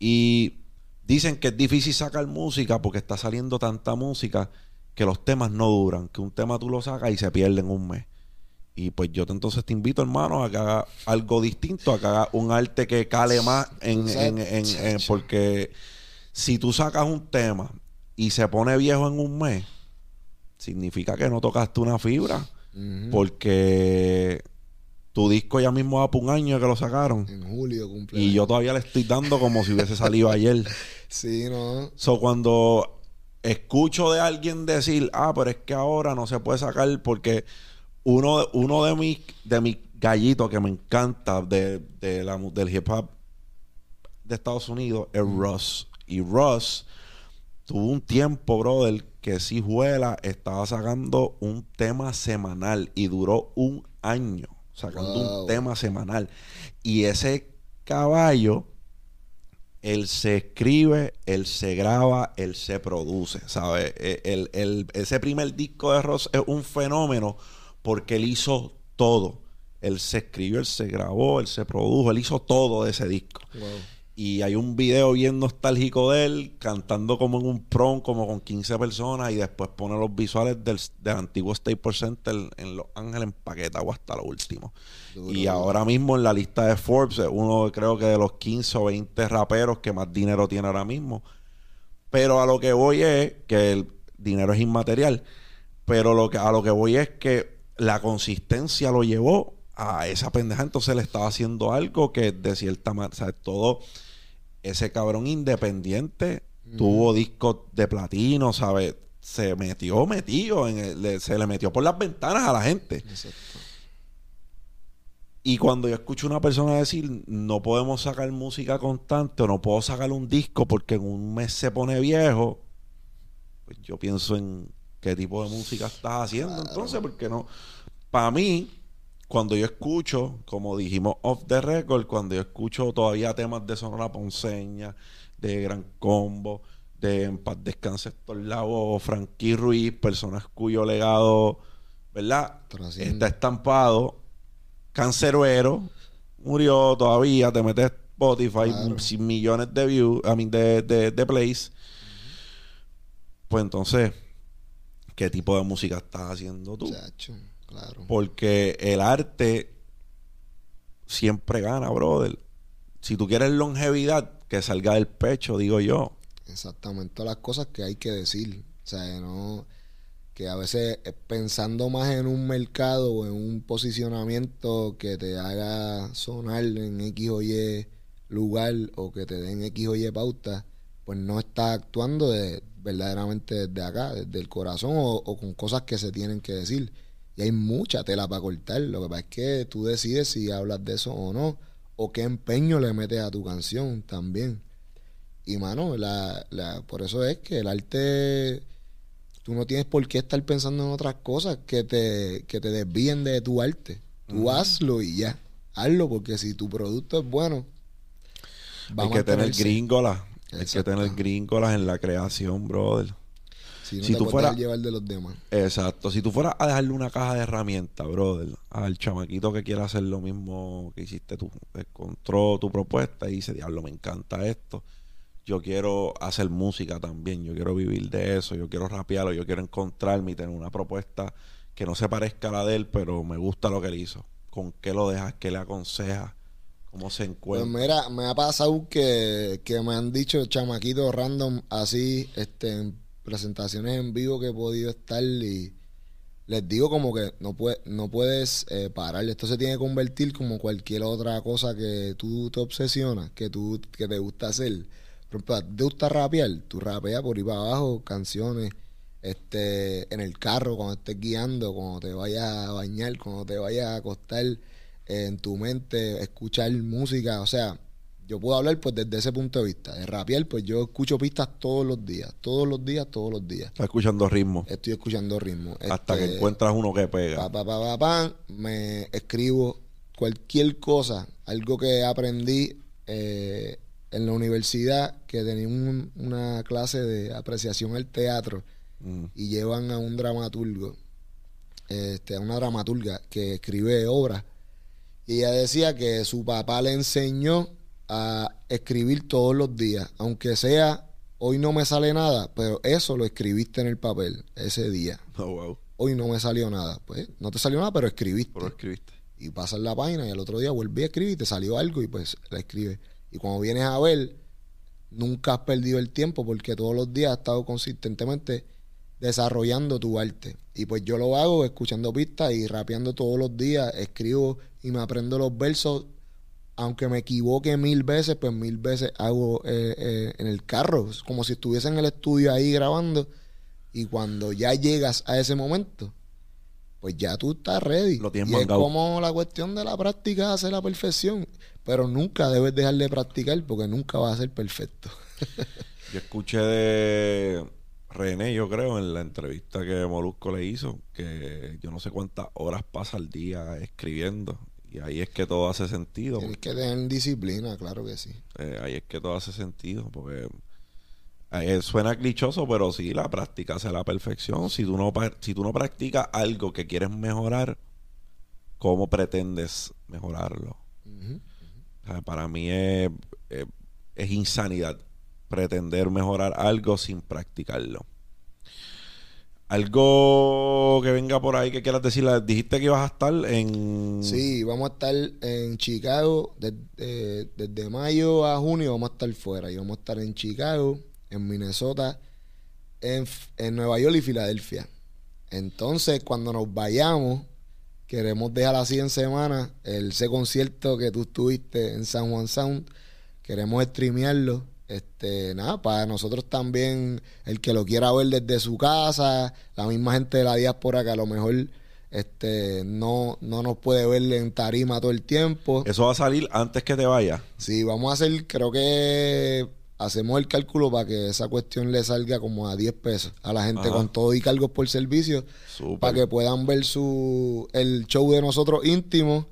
Y dicen que es difícil sacar música porque está saliendo tanta música que los temas no duran que un tema tú lo sacas y se pierde en un mes y pues yo entonces te invito, hermano, a que haga algo distinto, a que haga un arte que cale más en, en, porque si tú sacas un tema y se pone viejo en un mes, significa que no tocaste una fibra. Porque tu disco ya mismo va por un año que lo sacaron. En julio cumple. Y yo todavía le estoy dando como si hubiese salido ayer. Sí, ¿no? So, cuando escucho de alguien decir, ah, pero es que ahora no se puede sacar porque uno, uno de mis de mis gallitos que me encanta de, la, del hip hop de Estados Unidos es. Russ. Y Russ tuvo un tiempo, brother, que si Juela estaba sacando un tema semanal y duró un año sacando un tema semanal. Y ese caballo, él se escribe, él se graba, él se produce, ¿sabes? E, el, el, ese primer disco de Ross es un fenómeno porque él hizo todo. Él se escribió, él se grabó, él se produjo, él hizo todo de ese disco. Y hay un video bien nostálgico de él cantando como en un prom, como con 15 personas, y después pone los visuales del, antiguo Staples Center en Los Ángeles empaquetado hasta lo último. y ahora mismo en la lista de Forbes, uno creo que de los 15 o 20 raperos que más dinero tiene ahora mismo. Pero a lo que voy es que el dinero es inmaterial. Pero lo que, a lo que voy es que la consistencia lo llevó a esa pendeja. Entonces le estaba haciendo algo que de cierta manera, o sea, todo ese cabrón independiente tuvo discos de platino, ¿sabes? Se metió, metido, en se le metió por las ventanas a la gente. Y cuando yo escucho a una persona decir, no podemos sacar música constante o no puedo sacar un disco porque en un mes se pone viejo, pues yo pienso en qué tipo de música estás haciendo entonces, porque no. Para mí, cuando yo escucho, como dijimos off the record, cuando yo escucho todavía temas de Sonora Ponceña, de Gran Combo, de en paz descanse Héctor Lavo, Frankie Ruiz, personas cuyo legado, ¿verdad? Trasciende. Está estampado. Canceruero, murió todavía, te metes Spotify, Claro. sin millones de views, I mean, de, de, de plays. Pues entonces, ¿qué tipo de música estás haciendo tú? Chacho, claro. Porque el arte siempre gana, brother. Si tú quieres longevidad, que salga del pecho, digo yo. Exactamente, todas las cosas que hay que decir. O sea, no que a veces eh, pensando más en un mercado o en un posicionamiento que te haga sonar en X o Y lugar o que te den X o Y pauta, pues no estás actuando de, verdaderamente desde acá, desde el corazón o, o con cosas que se tienen que decir. Y hay mucha tela para cortar. Lo que pasa es que tú decides si hablas de eso o no, o qué empeño le metes a tu canción también. Y mano, la, la, por eso es que el arte, tú no tienes por qué estar pensando en otras cosas que te, que te desvíen de tu arte. Tú hazlo y ya. Hazlo porque si tu producto es bueno, hay que tener mantenerse. Hay que tener gringolas en la creación, brother. Si no si te tú fueras- llevar de los demás. Exacto. Si tú fueras a dejarle una caja de herramientas, brother, al chamaquito que quiera hacer lo mismo que hiciste tú, encontró tu propuesta y dice, diablo, me encanta esto. Yo quiero hacer música también, yo quiero vivir de eso, yo quiero rapearlo, yo quiero encontrarme y tener una propuesta que no se parezca a la de él, pero me gusta lo que él hizo. ¿Con qué lo dejas? ¿Qué le aconsejas? ¿Cómo se Pues encuentra? mira, me ha pasado que, que me han dicho chamaquitos random así, este, en presentaciones en vivo que he podido estar y les digo como que no, puede, no puedes eh, parar. Esto se tiene que convertir como cualquier otra cosa que tú te obsesionas, que tú que te gusta hacer. Por ejemplo, ¿te gusta rapear? Tú rapeas por ahí para abajo, canciones, este, en el carro, cuando estés guiando, cuando te vayas a bañar, cuando te vayas a acostar, en tu mente, escuchar música, o sea, yo puedo hablar pues desde ese punto de vista. De rapear, pues yo escucho pistas todos los días, todos los días, todos los días. Estás escuchando ritmo. Estoy escuchando ritmo. hasta Este, que encuentras uno que pega. pa, pa, pa, pa, me escribo cualquier cosa, algo que aprendí eh, en la universidad, que tenía un- una clase de apreciación al teatro Mm. y llevan a un dramaturgo, este, a una dramaturga que escribe obras. Y ella decía que su papá le enseñó a escribir todos los días, aunque sea hoy no me sale nada, pero eso lo escribiste en el papel ese día. Oh, wow. Hoy no me salió nada. Pues no te salió nada, pero escribiste. Pero escribiste. Y pasas la página y al otro día vuelves a escribir y te salió algo y pues la escribes. Y cuando vienes a ver, nunca has perdido el tiempo porque todos los días has estado consistentemente desarrollando tu arte. Y pues yo lo hago escuchando pistas y rapeando todos los días, escribo y me aprendo los versos. Aunque me equivoque mil veces, pues mil veces hago eh, eh, en el carro, como si estuviese en el estudio ahí grabando. Y cuando ya llegas a ese momento, pues ya tú estás ready. Lo tienes y es como la cuestión de la práctica hace la perfección. Pero nunca debes dejar de practicar porque nunca vas a ser perfecto. Yo escuché de René, yo creo, en la entrevista que Molusco le hizo, que yo no sé cuántas horas pasa al día escribiendo. Y ahí es que todo hace sentido. Tienes que tener disciplina, claro que sí. Eh, ahí es que todo hace sentido. Porque eh, suena clichoso, pero sí, la práctica hace la perfección. Si tú no, si tú no practicas algo que quieres mejorar, ¿cómo pretendes mejorarlo? Ujú. O sea, para mí es, es- es insanidad pretender mejorar algo sin practicarlo. Algo que venga por ahí que quieras decir, dijiste que ibas a estar en... Sí, vamos a estar en Chicago desde, desde mayo a junio, vamos a estar fuera. Y vamos a estar en Chicago, en Minnesota, en, en Nueva York y Filadelfia. Entonces, cuando nos vayamos, queremos dejar así en semana el ese concierto que tú estuviste en San Juan Sound. Queremos streamearlo. Este, nada, para nosotros también, el que lo quiera ver desde su casa, la misma gente de la diáspora que a lo mejor este no, no nos puede ver en tarima todo el tiempo. Eso va a salir antes que te vayas. Sí, vamos a hacer, creo que hacemos el cálculo para que esa cuestión le salga como a 10 pesos a la gente Ajá. con todo y cargos por servicio Súper. para que puedan ver su el show de nosotros íntimo,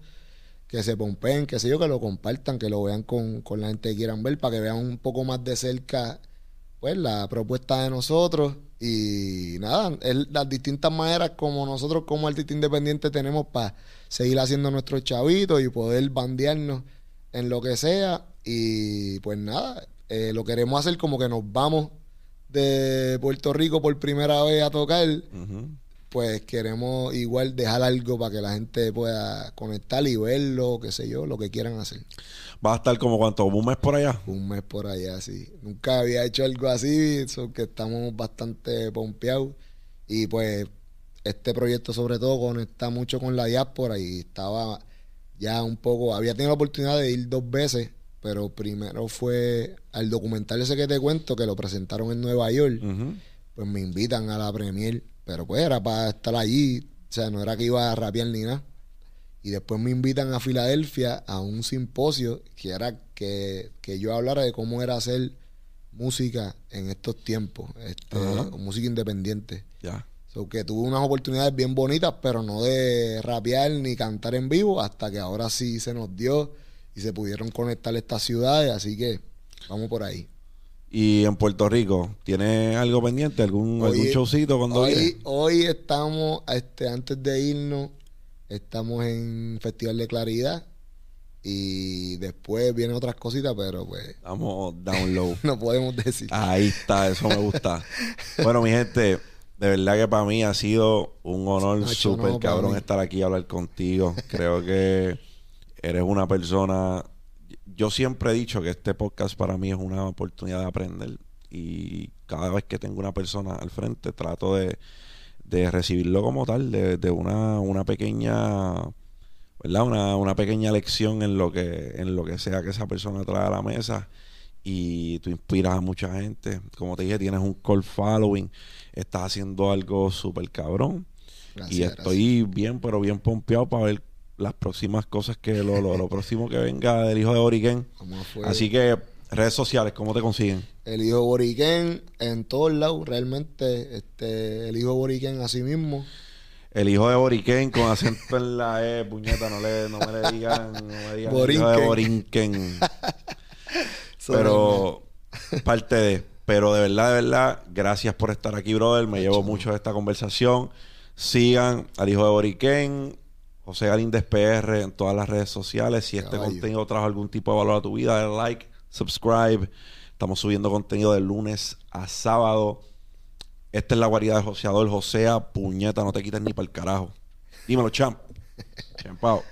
que se pompeen, que sé yo, que lo compartan, que lo vean con, con la gente que quieran ver, para que vean un poco más de cerca pues la propuesta de nosotros. Y nada, las distintas maneras como nosotros como artista independiente tenemos para seguir haciendo nuestros chavitos y poder bandearnos en lo que sea. Y pues nada, eh, lo queremos hacer como que nos vamos de Puerto Rico por primera vez a tocar, pues queremos igual dejar algo para que la gente pueda conectar y verlo, qué sé yo, lo que quieran hacer. ¿Va a estar como cuánto? ¿Un mes por allá? Un mes por allá, sí. Nunca había hecho algo así, so que estamos bastante pompeados. Y pues este proyecto sobre todo conecta mucho con la diáspora y estaba ya un poco, había tenido la oportunidad de ir dos veces, pero primero fue al documental ese que te cuento, que lo presentaron en Nueva York, pues me invitan a la premier pero pues era para estar allí. O sea, no era que iba a rapear ni nada. Y después me invitan a Filadelfia a un simposio que era que, yo hablara de cómo era hacer música en estos tiempos, este, música independiente. Ya. So que tuve unas oportunidades bien bonitas, pero no de rapear ni cantar en vivo, hasta que ahora sí se nos dio y se pudieron conectar estas ciudades, así que vamos por ahí. Y en Puerto Rico, ¿tiene algo pendiente? ¿Algún, algún showcito cuando hoy, Hoy estamos, este, antes de irnos, estamos en Festival de Claridad. Y después vienen otras cositas, pero pues. Vamos download. no podemos decir. Ahí está, eso me gusta. bueno, mi gente, de verdad que para mí ha sido un honor súper cabrón estar aquí y hablar contigo. Creo que eres una persona yo siempre he dicho que este podcast para mí es una oportunidad de aprender y cada vez que tengo una persona al frente trato de, recibirlo como tal, de, una, una pequeña, ¿verdad? Una, una pequeña lección en lo que en lo que sea que esa persona trae a la mesa y tú inspiras a mucha gente. Como te dije, tienes un call following, estás haciendo algo súper cabrón. y estoy bien, pero bien pompeado para ver las próximas cosas que lo, lo, próximo que venga del hijo de Boriquén. Así que redes sociales, ¿cómo te consiguen? El hijo de Boriquén en todos lados, realmente, este, el hijo de Boriquén así mismo. El hijo de Boriquén con acento en la E, puñeta, no, le, no me le digan, no me digan el hijo de Boriquén. pero parte de, pero de verdad, de verdad, gracias por estar aquí, brother. Me llevo mucho de esta conversación. Sigan al hijo de Boriquén José Galíndez PR en todas las redes sociales. Si este contenido trajo algún tipo de valor a tu vida, dale like, subscribe. Estamos subiendo contenido de lunes a sábado. Esta es la guarida de joseador. Josea, puñeta, no te quites ni para el carajo. Dímelo, champ. Champao.